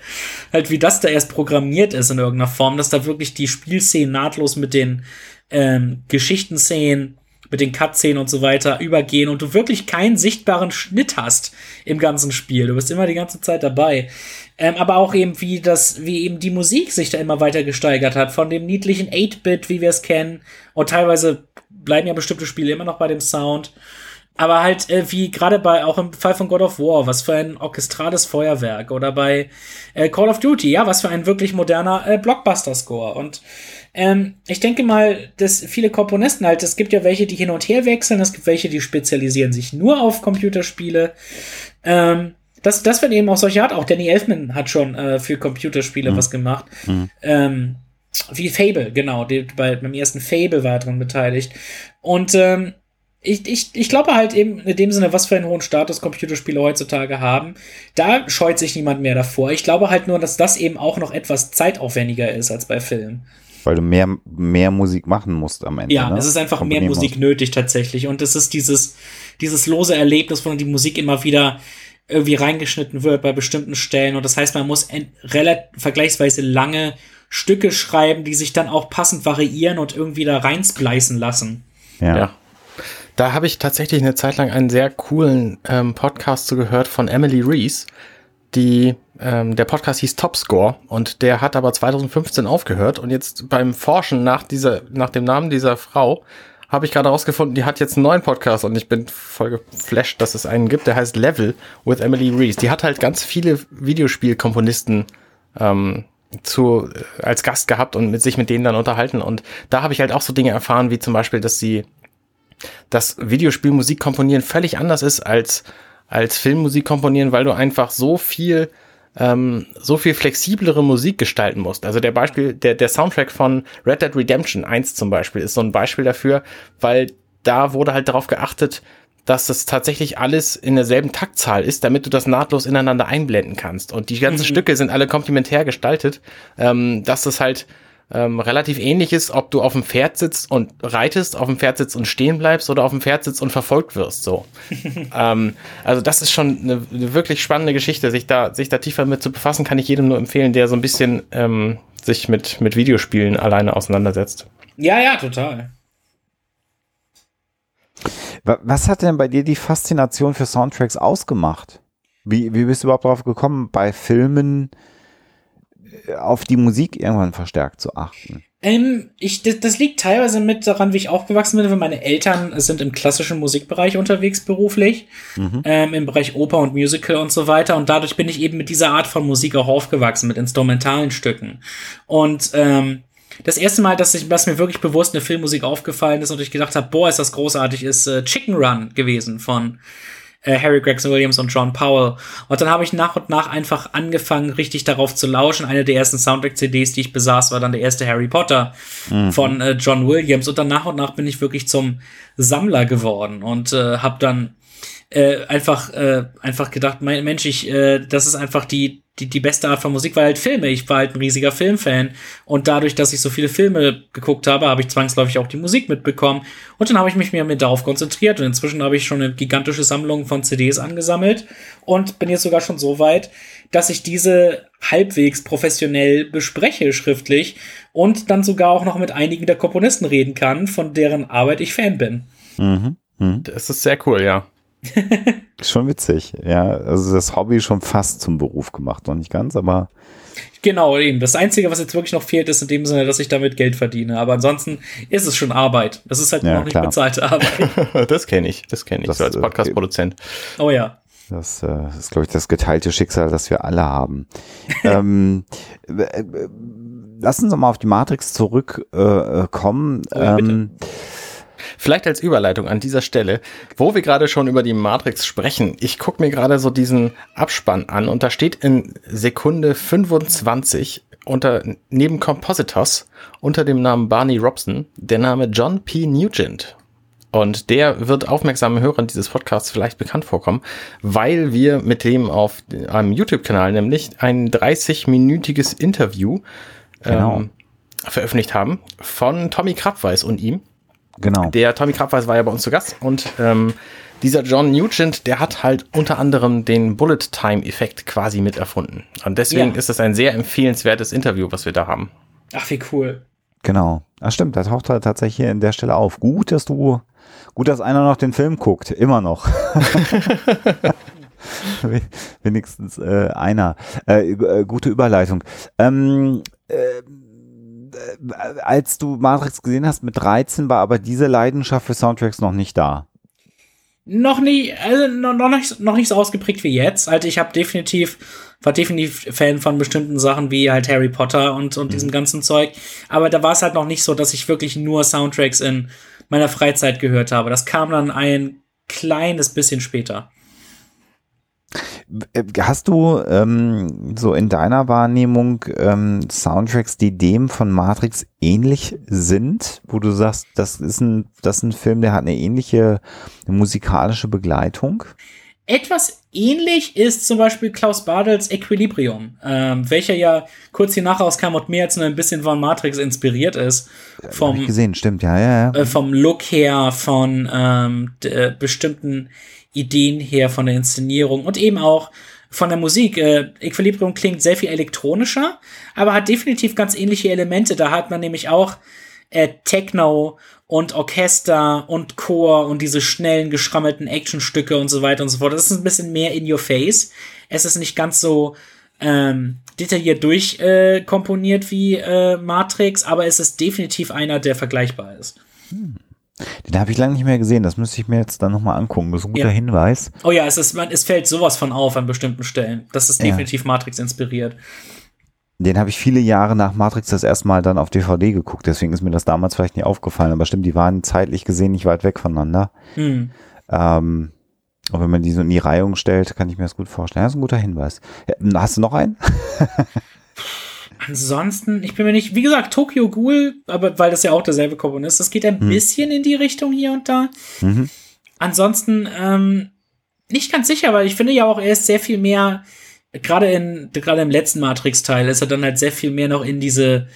Halt, wie das da erst programmiert ist in irgendeiner Form, dass da wirklich die Spielszenen nahtlos mit den ähm, Geschichtenszenen mit den Cutscenen und so weiter übergehen und du wirklich keinen sichtbaren Schnitt hast im ganzen Spiel. Du bist immer die ganze Zeit dabei. Ähm, aber auch eben, wie das, wie eben die Musik sich da immer weiter gesteigert hat, von dem niedlichen 8-Bit, wie wir es kennen. Und teilweise bleiben ja bestimmte Spiele immer noch bei dem Sound. Aber halt, äh, wie gerade bei, auch im Fall von God of War, was für ein orchestrales Feuerwerk. Oder bei äh, Call of Duty, ja, was für ein wirklich moderner äh, Blockbuster-Score. Und ähm, ich denke mal, dass viele Komponisten halt, es gibt ja welche, die hin und her wechseln, es gibt welche, die spezialisieren sich nur auf Computerspiele. Ähm, das, das wird eben auch solche hat. Auch Danny Elfman hat schon äh, für Computerspiele mhm. was gemacht. Mhm. Ähm, wie Fable, genau. Die, bei, beim ersten Fable war er dran beteiligt. Und ähm, ich, ich, ich glaube halt eben in dem Sinne, was für einen hohen Status Computerspiele heutzutage haben, da scheut sich niemand mehr davor. Ich glaube halt nur, dass das eben auch noch etwas zeitaufwendiger ist als bei Filmen. Weil du mehr, mehr Musik machen musst am Ende. Ja, ne? es ist einfach mehr Musik musst. nötig tatsächlich. Und es ist dieses, dieses lose Erlebnis, wo die Musik immer wieder irgendwie reingeschnitten wird bei bestimmten Stellen. Und das heißt, man muss relativ vergleichsweise lange Stücke schreiben, die sich dann auch passend variieren und irgendwie da reinspleißen lassen. Ja. ja. Da habe ich tatsächlich eine Zeit lang einen sehr coolen ähm, Podcast zu gehört von Emily Reese. Die, ähm, der Podcast hieß Topscore und der hat aber 2015 aufgehört und jetzt beim Forschen nach dieser, nach dem Namen dieser Frau habe ich gerade rausgefunden, die hat jetzt einen neuen Podcast und ich bin voll geflasht, dass es einen gibt, der heißt Level with Emily Reese. Die hat halt ganz viele Videospielkomponisten ähm, zu, äh, als Gast gehabt und mit sich mit denen dann unterhalten. Und da habe ich halt auch so Dinge erfahren, wie zum Beispiel, dass sie dass Videospielmusik komponieren völlig anders ist als, als Filmmusik komponieren, weil du einfach so viel ähm, so viel flexiblere Musik gestalten musst. Also der Beispiel, der, der Soundtrack von Red Dead Redemption 1 zum Beispiel ist so ein Beispiel dafür, weil da wurde halt darauf geachtet, dass das tatsächlich alles in derselben Taktzahl ist, damit du das nahtlos ineinander einblenden kannst. Und die ganzen mhm. Stücke sind alle komplementär gestaltet, ähm, dass das halt ähm, relativ ähnlich ist, ob du auf dem Pferd sitzt und reitest, auf dem Pferd sitzt und stehen bleibst oder auf dem Pferd sitzt und verfolgt wirst. So. <laughs> ähm, also das ist schon eine, eine, wirklich spannende Geschichte. Sich da, sich da tiefer mit zu befassen, kann ich jedem nur empfehlen, der so ein bisschen ähm, sich mit, mit Videospielen alleine auseinandersetzt. Ja, ja, total. Was hat denn bei dir die Faszination für Soundtracks ausgemacht? Wie, wie bist du überhaupt darauf gekommen, bei Filmen auf die Musik irgendwann verstärkt zu achten? Ähm, ich, das, das liegt teilweise mit daran, wie ich aufgewachsen bin, weil meine Eltern sind im klassischen Musikbereich unterwegs beruflich, mhm. ähm, im Bereich Oper und Musical und so weiter. Und dadurch bin ich eben mit dieser Art von Musik auch aufgewachsen, mit instrumentalen Stücken. Und ähm, das erste Mal, dass, ich, dass mir wirklich bewusst eine Filmmusik aufgefallen ist und ich gedacht habe, boah, ist das großartig, ist äh, Chicken Run gewesen von äh, Harry Gregson Williams und John Powell. Und dann habe ich nach und nach einfach angefangen, richtig darauf zu lauschen. Eine der ersten Soundtrack-CDs, die ich besaß, war dann der erste Harry Potter mhm. von äh, John Williams. Und dann nach und nach bin ich wirklich zum Sammler geworden und äh, habe dann äh, einfach äh, einfach gedacht, mein Mensch, ich, äh, das ist einfach die die, die beste Art von Musik, weil halt Filme. Ich war halt ein riesiger Filmfan. Und dadurch, dass ich so viele Filme geguckt habe, habe ich zwangsläufig auch die Musik mitbekommen. Und dann habe ich mich mehr mit darauf konzentriert. Und inzwischen habe ich schon eine gigantische Sammlung von CDs angesammelt. Und bin jetzt sogar schon so weit, dass ich diese halbwegs professionell bespreche schriftlich und dann sogar auch noch mit einigen der Komponisten reden kann, von deren Arbeit ich Fan bin. Mhm. Mhm. Das ist sehr cool, ja. <laughs> schon witzig, ja. Also das Hobby schon fast zum Beruf gemacht, noch nicht ganz, aber. Genau, eben. Das Einzige, was jetzt wirklich noch fehlt, ist in dem Sinne, dass ich damit Geld verdiene. Aber ansonsten ist es schon Arbeit. Das ist halt ja, noch nicht klar. bezahlte <laughs> Arbeit. das kenne ich, das kenne ich, das, so als äh, Podcast-Produzent. Oh ja. Das, äh, ist, glaube ich, das geteilte Schicksal, das wir alle haben. <laughs> ähm, äh, lass uns mal auf die Matrix zurückkommen. Äh, oh ja, ähm, Vielleicht als Überleitung an dieser Stelle, wo wir gerade schon über die Matrix sprechen. Ich gucke mir gerade so diesen Abspann an und da steht in Sekunde 25 unter neben Compositors unter dem Namen Barney Robson der Name John P. Nugent. Und der wird aufmerksamen Hörern dieses Podcasts vielleicht bekannt vorkommen, weil wir mit dem auf einem YouTube-Kanal nämlich ein 30-minütiges Interview genau. ähm, veröffentlicht haben von Tommy Krabweis und ihm. Genau. Der Tommy Krabweis war ja bei uns zu Gast und ähm, dieser John Nugent, der hat halt unter anderem den Bullet Time Effekt quasi mit erfunden. Und deswegen ja. ist das ein sehr empfehlenswertes Interview, was wir da haben. Ach, wie cool. Genau. Ah, stimmt, da taucht er tatsächlich hier in der Stelle auf. Gut, dass du, gut, dass einer noch den Film guckt. Immer noch. <laughs> Wenigstens äh, einer. Äh, äh, gute Überleitung. Ähm, äh, als du Matrix gesehen hast mit 13, war aber diese Leidenschaft für Soundtracks noch nicht da. Noch nie, also noch, noch, nicht, noch nicht so ausgeprägt wie jetzt. Also ich habe definitiv, war definitiv Fan von bestimmten Sachen wie halt Harry Potter und, und mhm. diesem ganzen Zeug. Aber da war es halt noch nicht so, dass ich wirklich nur Soundtracks in meiner Freizeit gehört habe. Das kam dann ein kleines bisschen später. Äh, hast du ähm, so in deiner Wahrnehmung ähm, Soundtracks, die dem von Matrix ähnlich sind, wo du sagst, das ist ein, das ist ein Film, der hat eine ähnliche musikalische Begleitung? Etwas ähnlich ist zum Beispiel Klaus Badels Equilibrium, ähm, welcher ja kurz hier nach rauskam und mehr als nur ein bisschen von Matrix inspiriert ist. Vom, Hab ich gesehen, stimmt, ja, ja, ja. Äh, vom Look her, von ähm, äh, bestimmten Ideen her, von der Inszenierung und eben auch von der Musik. Äh, Equilibrium klingt sehr viel elektronischer, aber hat definitiv ganz ähnliche Elemente. Da hat man nämlich auch äh, Techno und Orchester und Chor und diese schnellen, geschrammelten Actionstücke und so weiter und so fort. Das ist ein bisschen mehr in your face. Es ist nicht ganz so ähm, detailliert durchkomponiert äh, wie äh, Matrix, aber es ist definitiv einer, der vergleichbar ist. Hm. Den habe ich lange nicht mehr gesehen. Das müsste ich mir jetzt dann nochmal angucken. Das ist ein guter ja. Hinweis. Oh ja, es, ist, man, es fällt sowas von auf an bestimmten Stellen. Das ist definitiv ja. Matrix inspiriert. Den habe ich viele Jahre nach Matrix das erste Mal dann auf DVD geguckt. Deswegen ist mir das damals vielleicht nicht aufgefallen. Aber stimmt, die waren zeitlich gesehen nicht weit weg voneinander. Hm. Ähm, und wenn man die so in die Reihung stellt, kann ich mir das gut vorstellen. Das ist ein guter Hinweis. Hast du noch einen? <laughs> Ansonsten, ich bin mir nicht, wie gesagt, Tokyo Ghoul, aber weil das ja auch derselbe Komponist, das geht ein hm. bisschen in die Richtung hier und da. Mhm. Ansonsten, ähm, nicht ganz sicher, weil ich finde ja auch, er ist sehr viel mehr, gerade in, gerade im letzten Matrix-Teil ist er dann halt sehr viel mehr noch in diese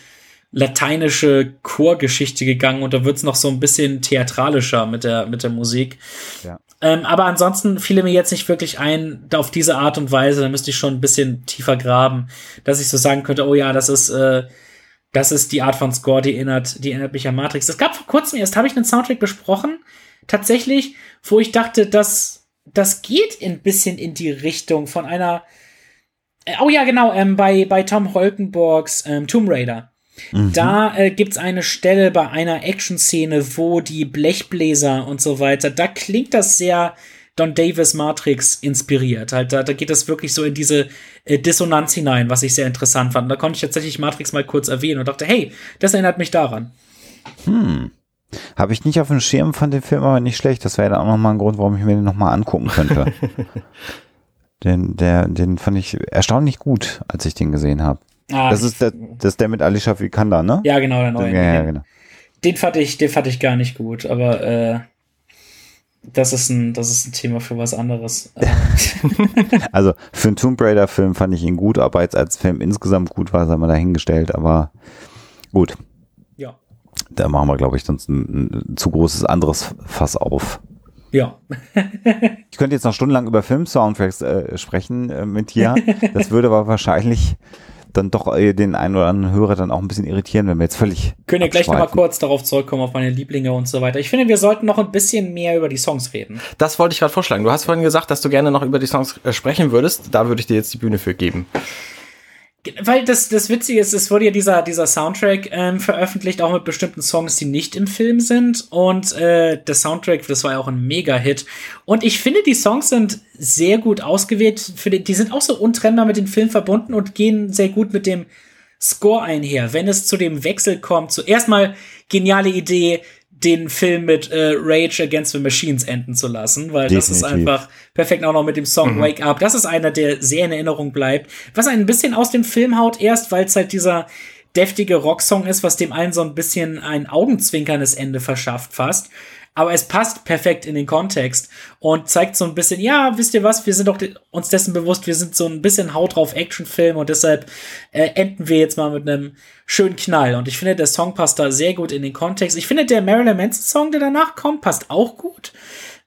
lateinische Chorgeschichte gegangen und da wird's noch so ein bisschen theatralischer mit der, mit der Musik. Ja. Ähm, aber ansonsten fiel mir jetzt nicht wirklich ein, auf diese Art und Weise, da müsste ich schon ein bisschen tiefer graben, dass ich so sagen könnte, oh ja, das ist, äh, das ist die Art von Score, die erinnert, die erinnert mich an Matrix. Es gab vor kurzem erst, habe ich einen Soundtrack besprochen, tatsächlich, wo ich dachte, dass das geht ein bisschen in die Richtung von einer, äh, oh ja, genau, ähm, bei, bei Tom Holkenborgs ähm, Tomb Raider. Mhm. Da äh, gibt es eine Stelle bei einer Action-Szene, wo die Blechbläser und so weiter, da klingt das sehr Don Davis Matrix inspiriert. Halt, da, da geht das wirklich so in diese äh, Dissonanz hinein, was ich sehr interessant fand. Da konnte ich tatsächlich Matrix mal kurz erwähnen und dachte, hey, das erinnert mich daran. Hm. Habe ich nicht auf dem Schirm von dem Film, aber nicht schlecht. Das wäre dann auch nochmal ein Grund, warum ich mir den nochmal angucken könnte. <laughs> den, der, den fand ich erstaunlich gut, als ich den gesehen habe. Ah, das ist der, das ist der mit Alicia Vikander, ne? Ja, genau, der neue. Ja, ja, genau. Den fand ich, den fand ich gar nicht gut, aber äh, das ist ein, das ist ein Thema für was anderes. <laughs> also für einen Tomb Raider Film fand ich ihn gut, aber jetzt als Film insgesamt gut war, sei mal dahingestellt, aber gut. Ja. Da machen wir, glaube ich, sonst ein, ein, zu großes anderes Fass auf. Ja. <laughs> ich könnte jetzt noch stundenlang über Film-Soundtracks äh, sprechen äh, mit dir. Das würde aber wahrscheinlich dann doch äh, den einen oder anderen Hörer dann auch ein bisschen irritieren, wenn wir jetzt völlig. Können ja gleich nochmal kurz darauf zurückkommen, auf meine Lieblinge und so weiter. Ich finde, wir sollten noch ein bisschen mehr über die Songs reden. Das wollte ich gerade vorschlagen. Du hast vorhin gesagt, dass du gerne noch über die Songs äh, sprechen würdest. Da würde ich dir jetzt die Bühne für geben. Weil das, das Witzige ist, es wurde ja dieser, dieser Soundtrack ähm, veröffentlicht, auch mit bestimmten Songs, die nicht im Film sind. Und äh, der Soundtrack, das war ja auch ein Mega-Hit. Und ich finde, die Songs sind sehr gut ausgewählt. Für die, die sind auch so untrennbar mit dem Film verbunden und gehen sehr gut mit dem Score einher. Wenn es zu dem Wechsel kommt, zuerst mal geniale Idee, den Film mit äh, Rage Against the Machines enden zu lassen, weil Definitiv. das ist einfach perfekt auch noch mit dem Song mhm. Wake Up. Das ist einer, der sehr in Erinnerung bleibt. Was ein bisschen aus dem Film haut erst, weil es halt dieser deftige Rocksong ist, was dem allen so ein bisschen ein augenzwinkerndes Ende verschafft fast aber es passt perfekt in den Kontext und zeigt so ein bisschen, ja, wisst ihr was, wir sind doch uns dessen bewusst, wir sind so ein bisschen Haut drauf Actionfilm und deshalb äh, enden wir jetzt mal mit einem schönen Knall. Und ich finde, der Song passt da sehr gut in den Kontext. Ich finde, der Marilyn Manson Song, der danach kommt, passt auch gut.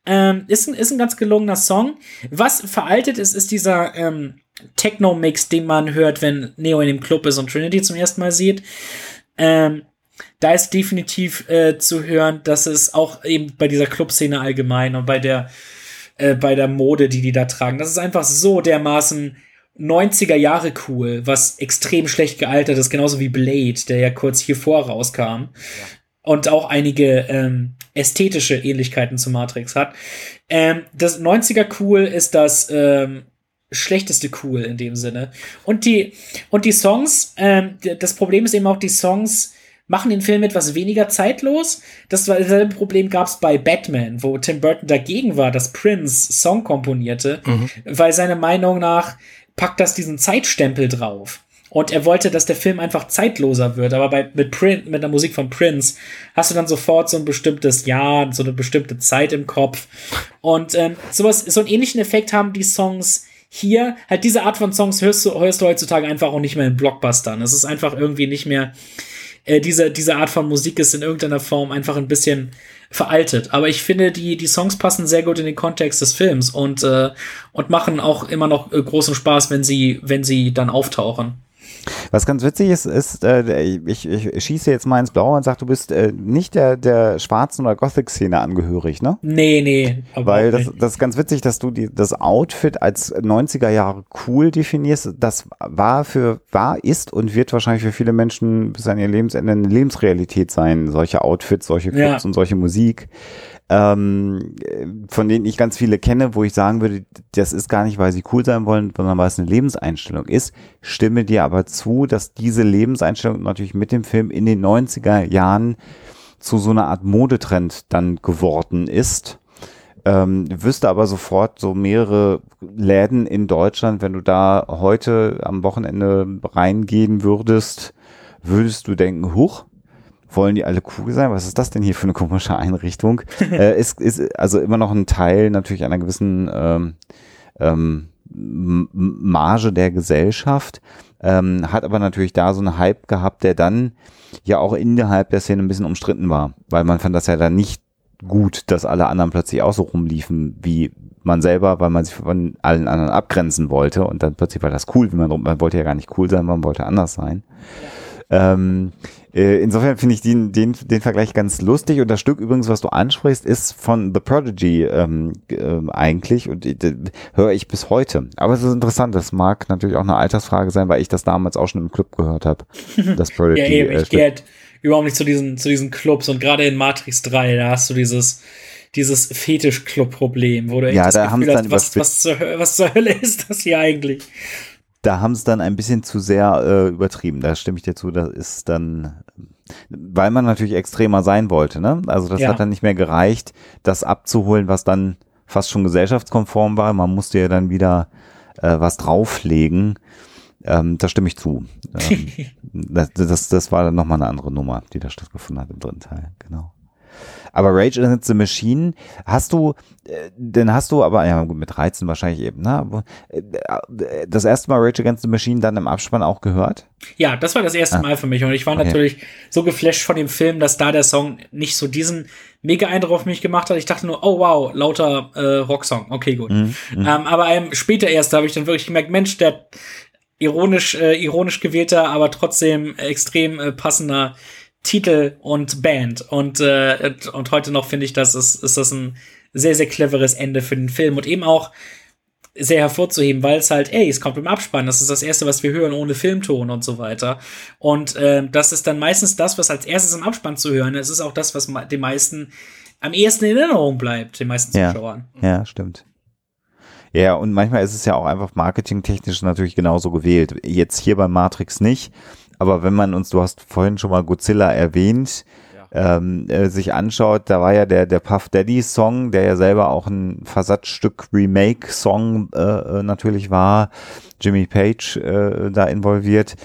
Ähm, ist, ein, ist ein ganz gelungener Song. Was veraltet ist, ist dieser ähm, Techno-Mix, den man hört, wenn Neo in dem Club ist und Trinity zum ersten Mal sieht. Ähm, da ist definitiv äh, zu hören, dass es auch eben bei dieser Clubszene allgemein und bei der äh, bei der Mode, die die da tragen, das ist einfach so dermaßen 90er Jahre cool, was extrem schlecht gealtert ist, genauso wie Blade, der ja kurz hiervor rauskam. Ja. Und auch einige ähm, ästhetische Ähnlichkeiten zu Matrix hat. Ähm, das 90er cool ist das ähm, schlechteste cool in dem Sinne. Und die, und die Songs, ähm, das Problem ist eben auch, die Songs machen den Film etwas weniger zeitlos. Das war dasselbe Problem gab es bei Batman, wo Tim Burton dagegen war, dass Prince Song komponierte, mhm. weil seiner Meinung nach packt das diesen Zeitstempel drauf. Und er wollte, dass der Film einfach zeitloser wird. Aber bei, mit, Prin, mit der Musik von Prince hast du dann sofort so ein bestimmtes Jahr, so eine bestimmte Zeit im Kopf. Und ähm, sowas, so einen ähnlichen Effekt haben die Songs hier. Halt diese Art von Songs hörst du, hörst du heutzutage einfach auch nicht mehr in Blockbustern. Es ist einfach irgendwie nicht mehr, äh, diese, diese Art von Musik ist in irgendeiner Form einfach ein bisschen veraltet. Aber ich finde, die, die Songs passen sehr gut in den Kontext des Films und, äh, und machen auch immer noch äh, großen Spaß, wenn sie, wenn sie dann auftauchen. Was ganz witzig ist, ist, äh, ich, ich schieße jetzt mal ins Blaue und sage, du bist äh, nicht der, der schwarzen oder Gothic-Szene angehörig, ne? Nee, nee. Weil das, das ist ganz witzig, dass du die, das Outfit als 90er Jahre cool definierst. Das war für, war, ist und wird wahrscheinlich für viele Menschen bis an ihr Lebensende eine Lebensrealität sein. Solche Outfits, solche Clubs ja. und solche Musik ähm, von denen ich ganz viele kenne, wo ich sagen würde, das ist gar nicht, weil sie cool sein wollen, sondern weil es eine Lebenseinstellung ist. Stimme dir aber zu, dass diese Lebenseinstellung natürlich mit dem Film in den 90er Jahren zu so einer Art Modetrend dann geworden ist. Ähm, wüsste aber sofort so mehrere Läden in Deutschland, wenn du da heute am Wochenende reingehen würdest, würdest du denken, huch, wollen die alle cool sein? Was ist das denn hier für eine komische Einrichtung? <laughs> äh, ist, ist also immer noch ein Teil natürlich einer gewissen ähm, ähm, Marge der Gesellschaft, ähm, hat aber natürlich da so einen Hype gehabt, der dann ja auch innerhalb der Szene ein bisschen umstritten war, weil man fand das ja dann nicht gut, dass alle anderen plötzlich auch so rumliefen wie man selber, weil man sich von allen anderen abgrenzen wollte und dann plötzlich war das cool, wie man, man wollte ja gar nicht cool sein, man wollte anders sein. Ähm, äh, insofern finde ich den, den, den Vergleich ganz lustig und das Stück übrigens, was du ansprichst, ist von The Prodigy ähm, äh, eigentlich und äh, höre ich bis heute. Aber es ist interessant, das mag natürlich auch eine Altersfrage sein, weil ich das damals auch schon im Club gehört habe. <laughs> Das Prodigy. ja, eben, ich äh, gehe halt überhaupt nicht zu diesen, zu diesen Clubs und gerade in Matrix 3, da hast du dieses dieses Fetisch-Club-Problem, wo du ja, da haben hast, was, was, zur, was zur Hölle <laughs> ist das hier eigentlich? Da haben es dann ein bisschen zu sehr äh, übertrieben. Da stimme ich dir zu, das ist dann, weil man natürlich extremer sein wollte, ne? Also das ja. hat dann nicht mehr gereicht, das abzuholen, was dann fast schon gesellschaftskonform war. Man musste ja dann wieder äh, was drauflegen. Ähm, da stimme ich zu. Ähm, <laughs> das, das, das war dann nochmal eine andere Nummer, die da stattgefunden hat im dritten Teil, genau. Aber Rage Against the Machine hast du, äh, den hast du aber, ja gut, mit 13 wahrscheinlich eben, ne? Äh, das erste Mal Rage Against the Machine dann im Abspann auch gehört? Ja, das war das erste ah. Mal für mich und ich war okay. natürlich so geflasht von dem Film, dass da der Song nicht so diesen mega Eindruck auf mich gemacht hat. Ich dachte nur, oh wow, lauter äh, Rocksong. Okay, gut. Mhm, mhm. ähm, aber ähm, später erst habe ich dann wirklich gemerkt, Mensch, der ironisch, äh, ironisch gewählter, aber trotzdem extrem äh, passender Titel und Band. Und, äh, und heute noch finde ich, das ist, ist das ein sehr, sehr cleveres Ende für den Film und eben auch sehr hervorzuheben, weil es halt, ey, es kommt im Abspann, das ist das erste, was wir hören ohne Filmton und so weiter. Und äh, das ist dann meistens das, was als erstes im Abspann zu hören ist, ist auch das, was den meisten am ehesten in Erinnerung bleibt, den meisten Zuschauern. Ja, ja stimmt. Ja, und manchmal ist es ja auch einfach marketingtechnisch natürlich genauso gewählt. Jetzt hier bei Matrix nicht, aber wenn man uns, du hast vorhin schon mal Godzilla erwähnt, ja. ähm, äh, sich anschaut, da war ja der, der Puff Daddy Song, der ja selber auch ein Versatzstück Remake Song äh, äh natürlich war, Jimmy Page äh, da involviert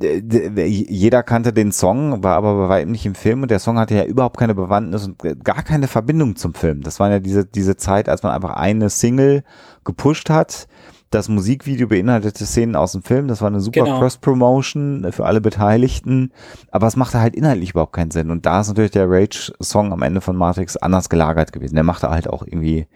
jeder kannte den Song, war aber bei weitem nicht im Film und der Song hatte ja überhaupt keine Bewandtnis und gar keine Verbindung zum Film. Das war ja diese, diese Zeit, als man einfach eine Single gepusht hat das Musikvideo beinhaltete Szenen aus dem Film. Das war eine super genau. Cross-Promotion für alle Beteiligten. Aber es machte halt inhaltlich überhaupt keinen Sinn. Und da ist natürlich der Rage-Song am Ende von Matrix anders gelagert gewesen. Der machte halt auch irgendwie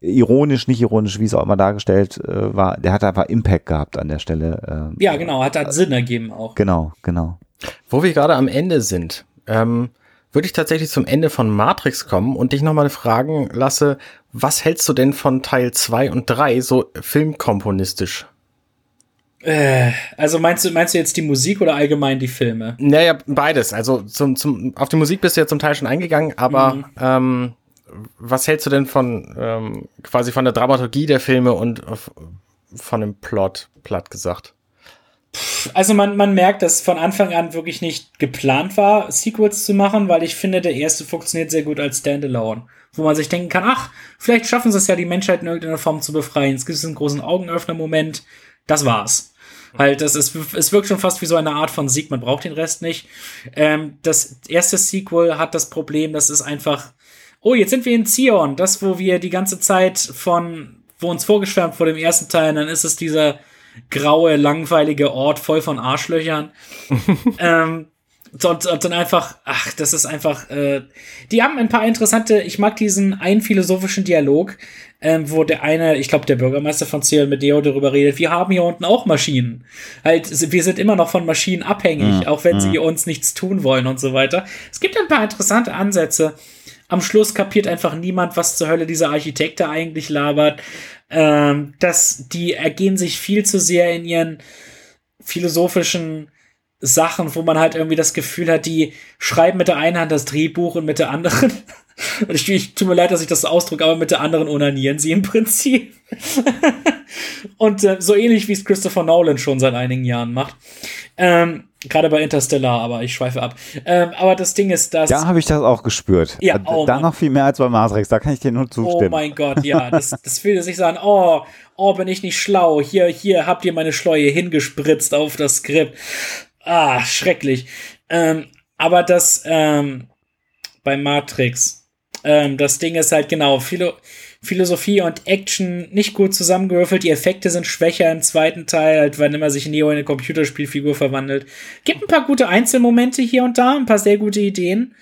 ironisch, nicht ironisch, wie es auch immer dargestellt äh, war. Der hat einfach Impact gehabt an der Stelle. Äh, ja, genau. Hat halt Sinn ergeben auch. Genau, genau. Wo wir gerade am Ende sind, ähm, würde ich tatsächlich zum Ende von Matrix kommen und dich nochmal fragen lasse, was hältst du denn von Teil 2 und 3 so filmkomponistisch? Äh, also meinst du, meinst du jetzt die Musik oder allgemein die Filme? Naja, beides. Also zum, zum, auf die Musik bist du ja zum Teil schon eingegangen, aber mhm. ähm, was hältst du denn von ähm, quasi von der Dramaturgie der Filme und von dem Plot, platt gesagt? Also man, man merkt, dass von Anfang an wirklich nicht geplant war, Sequels zu machen, weil ich finde, der erste funktioniert sehr gut als Standalone. Wo man sich denken kann, ach, vielleicht schaffen sie es ja, die Menschheit in irgendeiner Form zu befreien. Es gibt einen großen Augenöffner-Moment. Das war's. Halt, das ist, es wirkt schon fast wie so eine Art von Sieg, man braucht den Rest nicht. Ähm, das erste Sequel hat das Problem, das ist einfach, oh, jetzt sind wir in Zion, das, wo wir die ganze Zeit von, wo uns vorgeschwärmt vor dem ersten Teil, dann ist es dieser graue, langweilige Ort voll von Arschlöchern. <laughs> ähm, und, und dann einfach, ach, das ist einfach, äh, die haben ein paar interessante, ich mag diesen einen philosophischen Dialog, ähm, wo der eine, ich glaube, der Bürgermeister von Zion mit Deo darüber redet, wir haben hier unten auch Maschinen. Halt, wir sind immer noch von Maschinen abhängig, mhm. auch wenn mhm. sie uns nichts tun wollen und so weiter. Es gibt ein paar interessante Ansätze. Am Schluss kapiert einfach niemand, was zur Hölle dieser Architekt da eigentlich labert. Ähm, dass die ergehen sich viel zu sehr in ihren philosophischen Sachen, wo man halt irgendwie das Gefühl hat, die schreiben mit der einen Hand das Drehbuch und mit der anderen und ich, ich tut mir leid, dass ich das so ausdrücke, aber mit der anderen onanieren sie im Prinzip. <laughs> und äh, so ähnlich wie es Christopher Nolan schon seit einigen Jahren macht. Ähm, Gerade bei Interstellar, aber ich schweife ab. Ähm, aber das Ding ist, dass. Da habe ich das auch gespürt. Ja, oh da noch viel mehr als bei Matrix, da kann ich dir nur zustimmen. Oh mein Gott, ja. Das, das fühlte sich so an, oh, oh, bin ich nicht schlau. Hier, hier habt ihr meine Schleue hingespritzt auf das Skript. Ah, schrecklich. Ähm, aber das ähm, bei Matrix ähm, das Ding ist halt genau, Philo Philosophie und Action nicht gut zusammengewürfelt. Die Effekte sind schwächer im zweiten Teil, halt, wann immer sich Neo in eine Computerspielfigur verwandelt. Gibt ein paar gute Einzelmomente hier und da, ein paar sehr gute Ideen,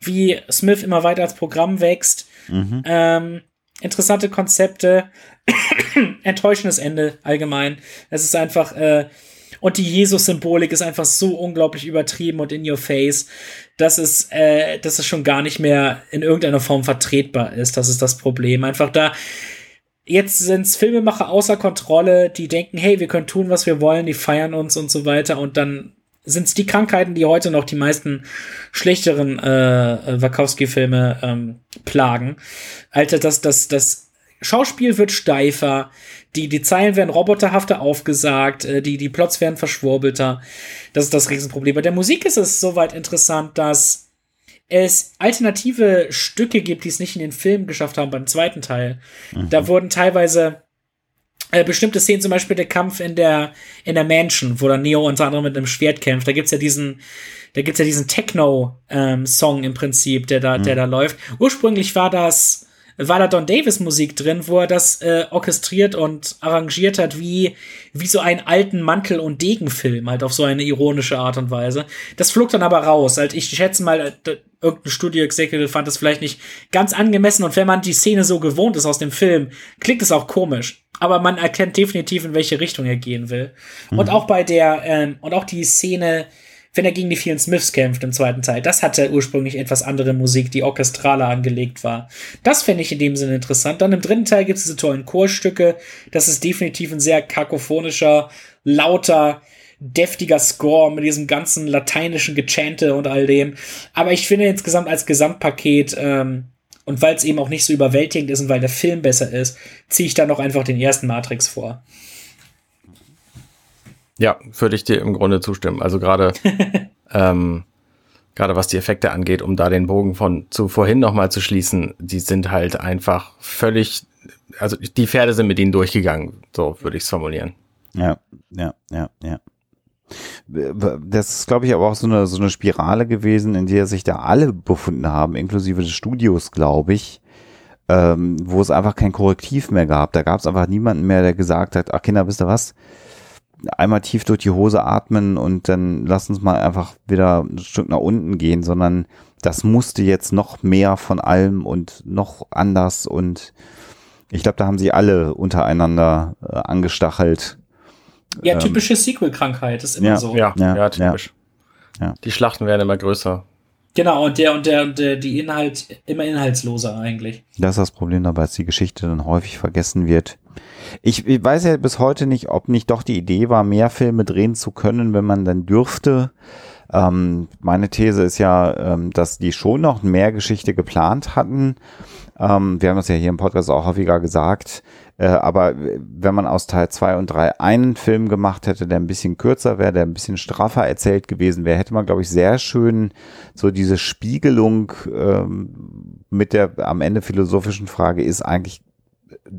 wie Smith immer weiter als Programm wächst. Mhm. Ähm, interessante Konzepte. <coughs> Enttäuschendes Ende allgemein. Es ist einfach, äh, und die Jesus-Symbolik ist einfach so unglaublich übertrieben und in your face, dass es, äh, dass es schon gar nicht mehr in irgendeiner Form vertretbar ist. Das ist das Problem. Einfach da, jetzt sind's Filmemacher außer Kontrolle, die denken, hey, wir können tun, was wir wollen, die feiern uns und so weiter und dann sind's die Krankheiten, die heute noch die meisten schlechteren äh, Wachowski-Filme ähm, plagen. Alter, das, das, das Schauspiel wird steifer, die, die Zeilen werden roboterhafter aufgesagt, äh, die, die Plots werden verschwurbelter. Das ist das Riesenproblem. Bei der Musik ist es soweit interessant, dass es alternative Stücke gibt, die es nicht in den Film geschafft haben beim zweiten Teil. Mhm. Da wurden teilweise äh, bestimmte Szenen, zum Beispiel der Kampf in der, in der Mansion, wo dann Neo unter anderem mit einem Schwert kämpft. Da gibt's ja diesen, da gibt's ja diesen Techno-Song ähm, im Prinzip, der da, mhm. der da läuft. Ursprünglich war das war da Don Davis Musik drin, wo er das äh, orchestriert und arrangiert hat wie, wie so einen alten Mantel- und Degenfilm, halt auf so eine ironische Art und Weise. Das flog dann aber raus. Halt, ich schätze mal, äh, irgendein Studio Executive fand das vielleicht nicht ganz angemessen und wenn man die Szene so gewohnt ist aus dem Film, klingt es auch komisch. Aber man erkennt definitiv, in welche Richtung er gehen will. Mhm. Und auch bei der, ähm, und auch die Szene, wenn er gegen die vielen Smiths kämpft im zweiten Teil. Das hatte ursprünglich etwas andere Musik, die orchestraler angelegt war. Das fände ich in dem Sinne interessant. Dann im dritten Teil gibt es diese tollen Chorstücke. Das ist definitiv ein sehr kakophonischer, lauter, deftiger Score mit diesem ganzen lateinischen Gechante und all dem. Aber ich finde insgesamt als Gesamtpaket, ähm, und weil es eben auch nicht so überwältigend ist und weil der Film besser ist, ziehe ich da noch einfach den ersten Matrix vor. Ja, würde ich dir im Grunde zustimmen. Also gerade <laughs> ähm, gerade was die Effekte angeht, um da den Bogen von zu vorhin nochmal zu schließen, die sind halt einfach völlig, also die Pferde sind mit ihnen durchgegangen, so würde ich es formulieren. Ja, ja, ja, ja. Das ist, glaube ich, aber auch so eine, so eine Spirale gewesen, in der sich da alle befunden haben, inklusive des Studios, glaube ich, ähm, wo es einfach kein Korrektiv mehr gab. Da gab es einfach niemanden mehr, der gesagt hat, ach Kinder, wisst ihr was? Einmal tief durch die Hose atmen und dann lass uns mal einfach wieder ein Stück nach unten gehen, sondern das musste jetzt noch mehr von allem und noch anders und ich glaube, da haben sie alle untereinander äh, angestachelt. Ja, ähm, typische Sequel-Krankheit ist immer ja, so. Ja, ja, ja typisch. Ja. Die Schlachten werden immer größer. Genau, und der und der und der, die Inhalt immer inhaltsloser eigentlich. Das ist das Problem dabei, dass die Geschichte dann häufig vergessen wird. Ich, ich weiß ja bis heute nicht, ob nicht doch die Idee war, mehr Filme drehen zu können, wenn man dann dürfte. Ähm, meine These ist ja, ähm, dass die schon noch mehr Geschichte geplant hatten. Ähm, wir haben das ja hier im Podcast auch häufiger gesagt. Äh, aber wenn man aus Teil 2 und 3 einen Film gemacht hätte, der ein bisschen kürzer wäre, der ein bisschen straffer erzählt gewesen wäre, hätte man, glaube ich, sehr schön so diese Spiegelung ähm, mit der am Ende philosophischen Frage, ist eigentlich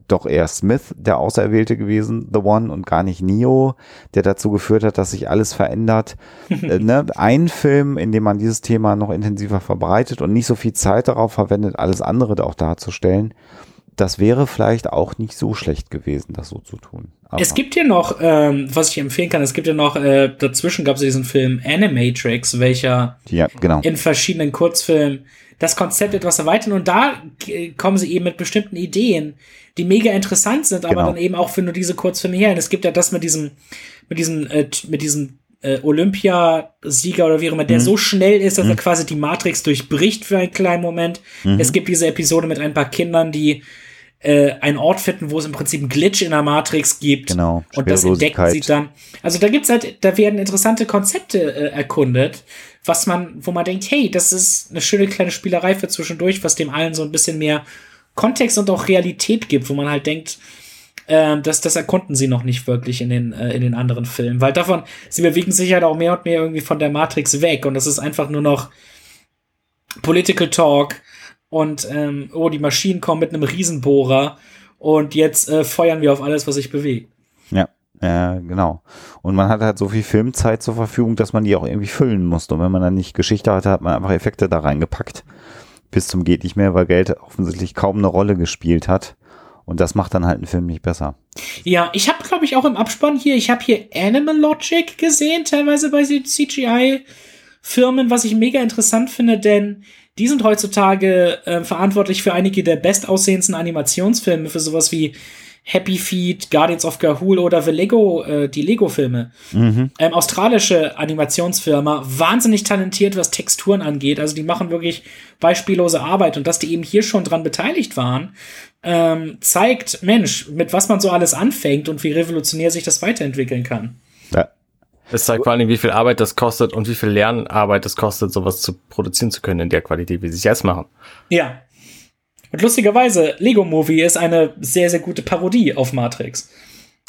doch eher Smith der Auserwählte gewesen, The One, und gar nicht Neo, der dazu geführt hat, dass sich alles verändert. <laughs> äh, ne? Ein Film, in dem man dieses Thema noch intensiver verbreitet und nicht so viel Zeit darauf verwendet, alles andere auch darzustellen, das wäre vielleicht auch nicht so schlecht gewesen, das so zu tun. Aber es gibt hier noch, ähm, was ich empfehlen kann, es gibt ja noch, äh, dazwischen gab es diesen Film Animatrix, welcher ja, genau. in verschiedenen Kurzfilmen das Konzept etwas erweitern und da kommen sie eben mit bestimmten Ideen, die mega interessant sind, aber genau. dann eben auch für nur diese Kurzfilme her. Und es gibt ja das mit diesem, mit diesem, äh, mit diesem äh, Olympiasieger oder wie auch immer, der mhm. so schnell ist, dass mhm. er quasi die Matrix durchbricht für einen kleinen Moment. Mhm. Es gibt diese Episode mit ein paar Kindern, die äh, einen Ort finden, wo es im Prinzip einen Glitch in der Matrix gibt. Genau. Und das entdecken sie dann. Also da gibt's halt, da werden interessante Konzepte äh, erkundet, was man, wo man denkt, hey, das ist eine schöne kleine Spielerei für zwischendurch, was dem allen so ein bisschen mehr Kontext und auch Realität gibt, wo man halt denkt, äh, das, das erkunden sie noch nicht wirklich in den, äh, in den anderen Filmen. Weil davon, sie bewegen sich halt auch mehr und mehr irgendwie von der Matrix weg und das ist einfach nur noch Political Talk und ähm, oh, die Maschinen kommen mit einem Riesenbohrer und jetzt äh, feuern wir auf alles, was sich bewegt. Ja. Ja, genau. Und man hat halt so viel Filmzeit zur Verfügung, dass man die auch irgendwie füllen musste. Und wenn man dann nicht Geschichte hatte, hat man einfach Effekte da reingepackt. Bis zum geht nicht mehr, weil Geld offensichtlich kaum eine Rolle gespielt hat. Und das macht dann halt einen Film nicht besser. Ja, ich habe, glaube ich, auch im Abspann hier, ich habe hier Animal Logic gesehen, teilweise bei CGI-Firmen, was ich mega interessant finde, denn die sind heutzutage äh, verantwortlich für einige der bestaussehendsten Animationsfilme, für sowas wie Happy Feet, Guardians of Gahul oder The Lego, äh, die Lego-Filme. Mhm. Ähm, australische Animationsfirma, wahnsinnig talentiert, was Texturen angeht. Also die machen wirklich beispiellose Arbeit und dass die eben hier schon dran beteiligt waren, ähm, zeigt, Mensch, mit was man so alles anfängt und wie revolutionär sich das weiterentwickeln kann. Ja. Es zeigt vor allem, wie viel Arbeit das kostet und wie viel Lernarbeit es kostet, sowas zu produzieren zu können in der Qualität, wie sie es jetzt machen. Ja. Und lustigerweise, Lego Movie ist eine sehr, sehr gute Parodie auf Matrix.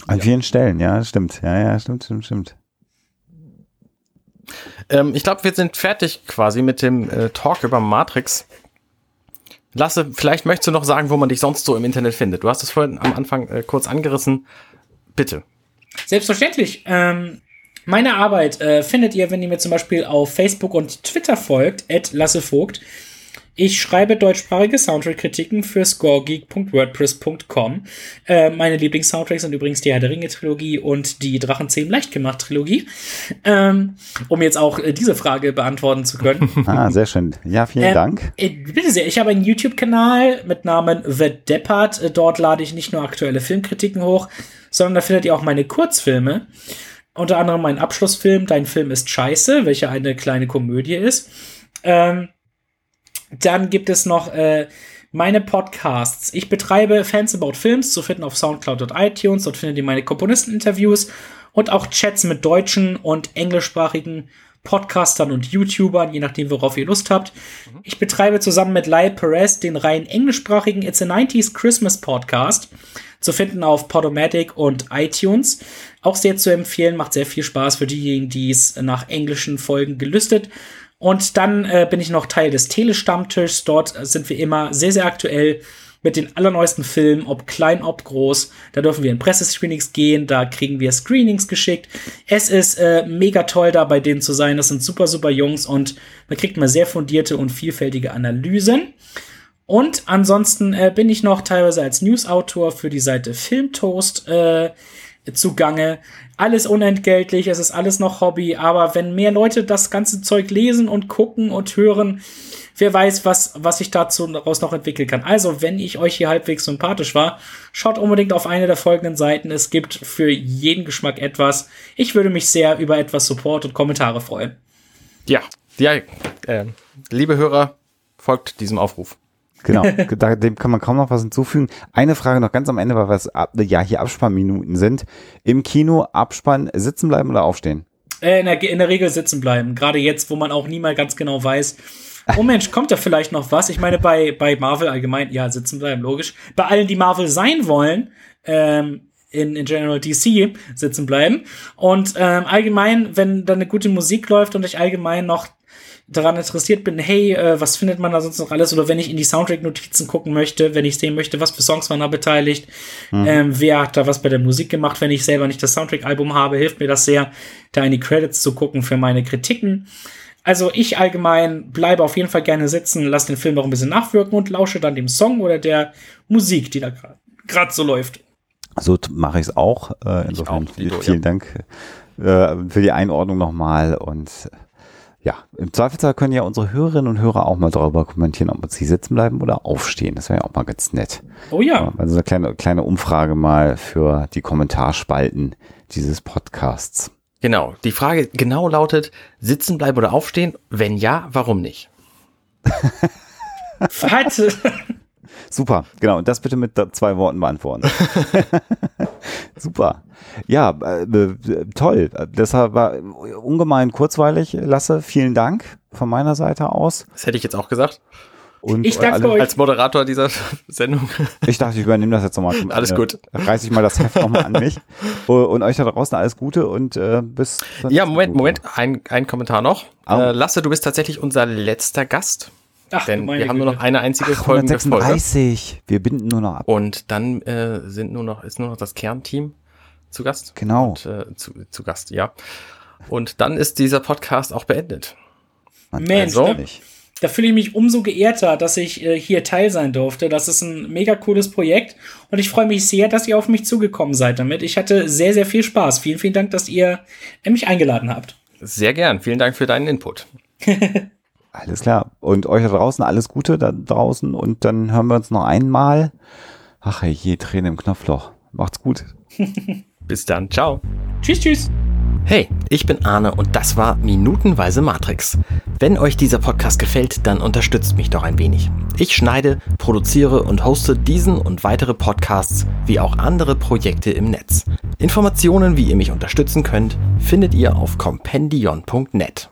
An ja. vielen Stellen, ja, stimmt. Ja, ja, stimmt, stimmt, stimmt. Ähm, ich glaube, wir sind fertig quasi mit dem äh, Talk über Matrix. Lasse, vielleicht möchtest du noch sagen, wo man dich sonst so im Internet findet. Du hast es vorhin am Anfang äh, kurz angerissen. Bitte. Selbstverständlich. Ähm, meine Arbeit äh, findet ihr, wenn ihr mir zum Beispiel auf Facebook und Twitter folgt, at Lasse Vogt. Ich schreibe deutschsprachige Soundtrack-Kritiken für scoregeek.wordpress.com. Äh, meine Lieblings-Soundtracks sind übrigens die Herr der Ringe-Trilogie und die Drachenzähmen leicht gemacht Trilogie. Ähm, um jetzt auch äh, diese Frage beantworten zu können. <laughs> ah, sehr schön. Ja, vielen ähm, Dank. Äh, bitte sehr. Ich habe einen YouTube-Kanal mit Namen The Deppard. Äh, dort lade ich nicht nur aktuelle Filmkritiken hoch, sondern da findet ihr auch meine Kurzfilme. Unter anderem mein Abschlussfilm, Dein Film ist scheiße, welcher eine kleine Komödie ist. Ähm, dann gibt es noch äh, meine Podcasts. Ich betreibe Fans About Films, zu finden auf Soundcloud und iTunes. Dort findet ihr meine Komponisteninterviews und auch Chats mit deutschen und englischsprachigen Podcastern und YouTubern, je nachdem, worauf ihr Lust habt. Ich betreibe zusammen mit Lyle Perez den rein englischsprachigen It's a 90s Christmas Podcast, zu finden auf Podomatic und iTunes. Auch sehr zu empfehlen, macht sehr viel Spaß für diejenigen, die es nach englischen Folgen gelüstet. Und dann äh, bin ich noch Teil des Telestammtischs. Dort sind wir immer sehr, sehr aktuell mit den allerneuesten Filmen, ob klein, ob groß. Da dürfen wir in Pressescreenings gehen, da kriegen wir Screenings geschickt. Es ist äh, mega toll, da bei denen zu sein. Das sind super, super Jungs und man kriegt mal sehr fundierte und vielfältige Analysen. Und ansonsten äh, bin ich noch teilweise als Newsautor für die Seite Filmtoast äh, zugange. Alles unentgeltlich, es ist alles noch Hobby, aber wenn mehr Leute das ganze Zeug lesen und gucken und hören, wer weiß, was, was ich dazu daraus noch entwickeln kann. Also, wenn ich euch hier halbwegs sympathisch war, schaut unbedingt auf eine der folgenden Seiten. Es gibt für jeden Geschmack etwas. Ich würde mich sehr über etwas Support und Kommentare freuen. Ja, ja äh, liebe Hörer, folgt diesem Aufruf. Genau, <laughs> da, dem kann man kaum noch was hinzufügen. Eine Frage noch ganz am Ende, weil wir es ab, ja hier Abspannminuten sind. Im Kino Abspann sitzen bleiben oder aufstehen? Äh, in, der, in der Regel sitzen bleiben. Gerade jetzt, wo man auch nie mal ganz genau weiß, oh Mensch, kommt da vielleicht noch was? Ich meine, bei, bei Marvel allgemein, ja, sitzen bleiben, logisch. Bei allen, die Marvel sein wollen, ähm, in, in General DC sitzen bleiben. Und ähm, allgemein, wenn da eine gute Musik läuft und ich allgemein noch daran interessiert bin, hey, äh, was findet man da sonst noch alles? Oder wenn ich in die Soundtrack-Notizen gucken möchte, wenn ich sehen möchte, was für Songs waren da beteiligt, mhm. ähm, wer hat da was bei der Musik gemacht, wenn ich selber nicht das Soundtrack-Album habe, hilft mir das sehr, da in die Credits zu gucken für meine Kritiken. Also ich allgemein bleibe auf jeden Fall gerne sitzen, lasse den Film auch ein bisschen nachwirken und lausche dann dem Song oder der Musik, die da gerade so läuft. So mache ich es auch. Äh, insofern auch, vielen, vielen Dank äh, für die Einordnung nochmal und ja, im Zweifelsfall können ja unsere Hörerinnen und Hörer auch mal darüber kommentieren, ob sie sitzen bleiben oder aufstehen. Das wäre ja auch mal ganz nett. Oh ja. Also eine kleine, kleine Umfrage mal für die Kommentarspalten dieses Podcasts. Genau. Die Frage genau lautet, sitzen bleiben oder aufstehen? Wenn ja, warum nicht? <laughs> Warte. <laughs> Super, genau. Und das bitte mit zwei Worten beantworten. <laughs> Super. Ja, äh, äh, toll. Deshalb war ungemein kurzweilig, Lasse. Vielen Dank von meiner Seite aus. Das hätte ich jetzt auch gesagt. Und ich danke alle, euch. Als Moderator dieser <laughs> Sendung. Ich dachte, ich übernehme das jetzt nochmal. <laughs> Alles gut. Reiße ich mal das Heft nochmal an mich. Und euch da draußen alles Gute und äh, bis. Ja, Moment, Moment. Ein, ein Kommentar noch. Oh. Äh, Lasse, du bist tatsächlich unser letzter Gast. Ach, Denn wir haben Güte. nur noch eine einzige Ach, Folge. 136. Wir binden nur noch ab. Und dann äh, sind nur noch, ist nur noch das Kernteam zu Gast. Genau. Und, äh, zu, zu Gast, ja. Und dann ist dieser Podcast auch beendet. Mensch, also, da, da fühle ich mich umso geehrter, dass ich äh, hier Teil sein durfte. Das ist ein mega cooles Projekt und ich freue mich sehr, dass ihr auf mich zugekommen seid damit. Ich hatte sehr, sehr viel Spaß. Vielen, vielen Dank, dass ihr mich eingeladen habt. Sehr gern. Vielen Dank für deinen Input. <laughs> Alles klar. Und euch da draußen alles Gute da draußen und dann hören wir uns noch einmal. Ach hey, je Tränen im Knopfloch. Macht's gut. <laughs> Bis dann. Ciao. Tschüss, tschüss. Hey, ich bin Arne und das war Minutenweise Matrix. Wenn euch dieser Podcast gefällt, dann unterstützt mich doch ein wenig. Ich schneide, produziere und hoste diesen und weitere Podcasts wie auch andere Projekte im Netz. Informationen, wie ihr mich unterstützen könnt, findet ihr auf compendion.net.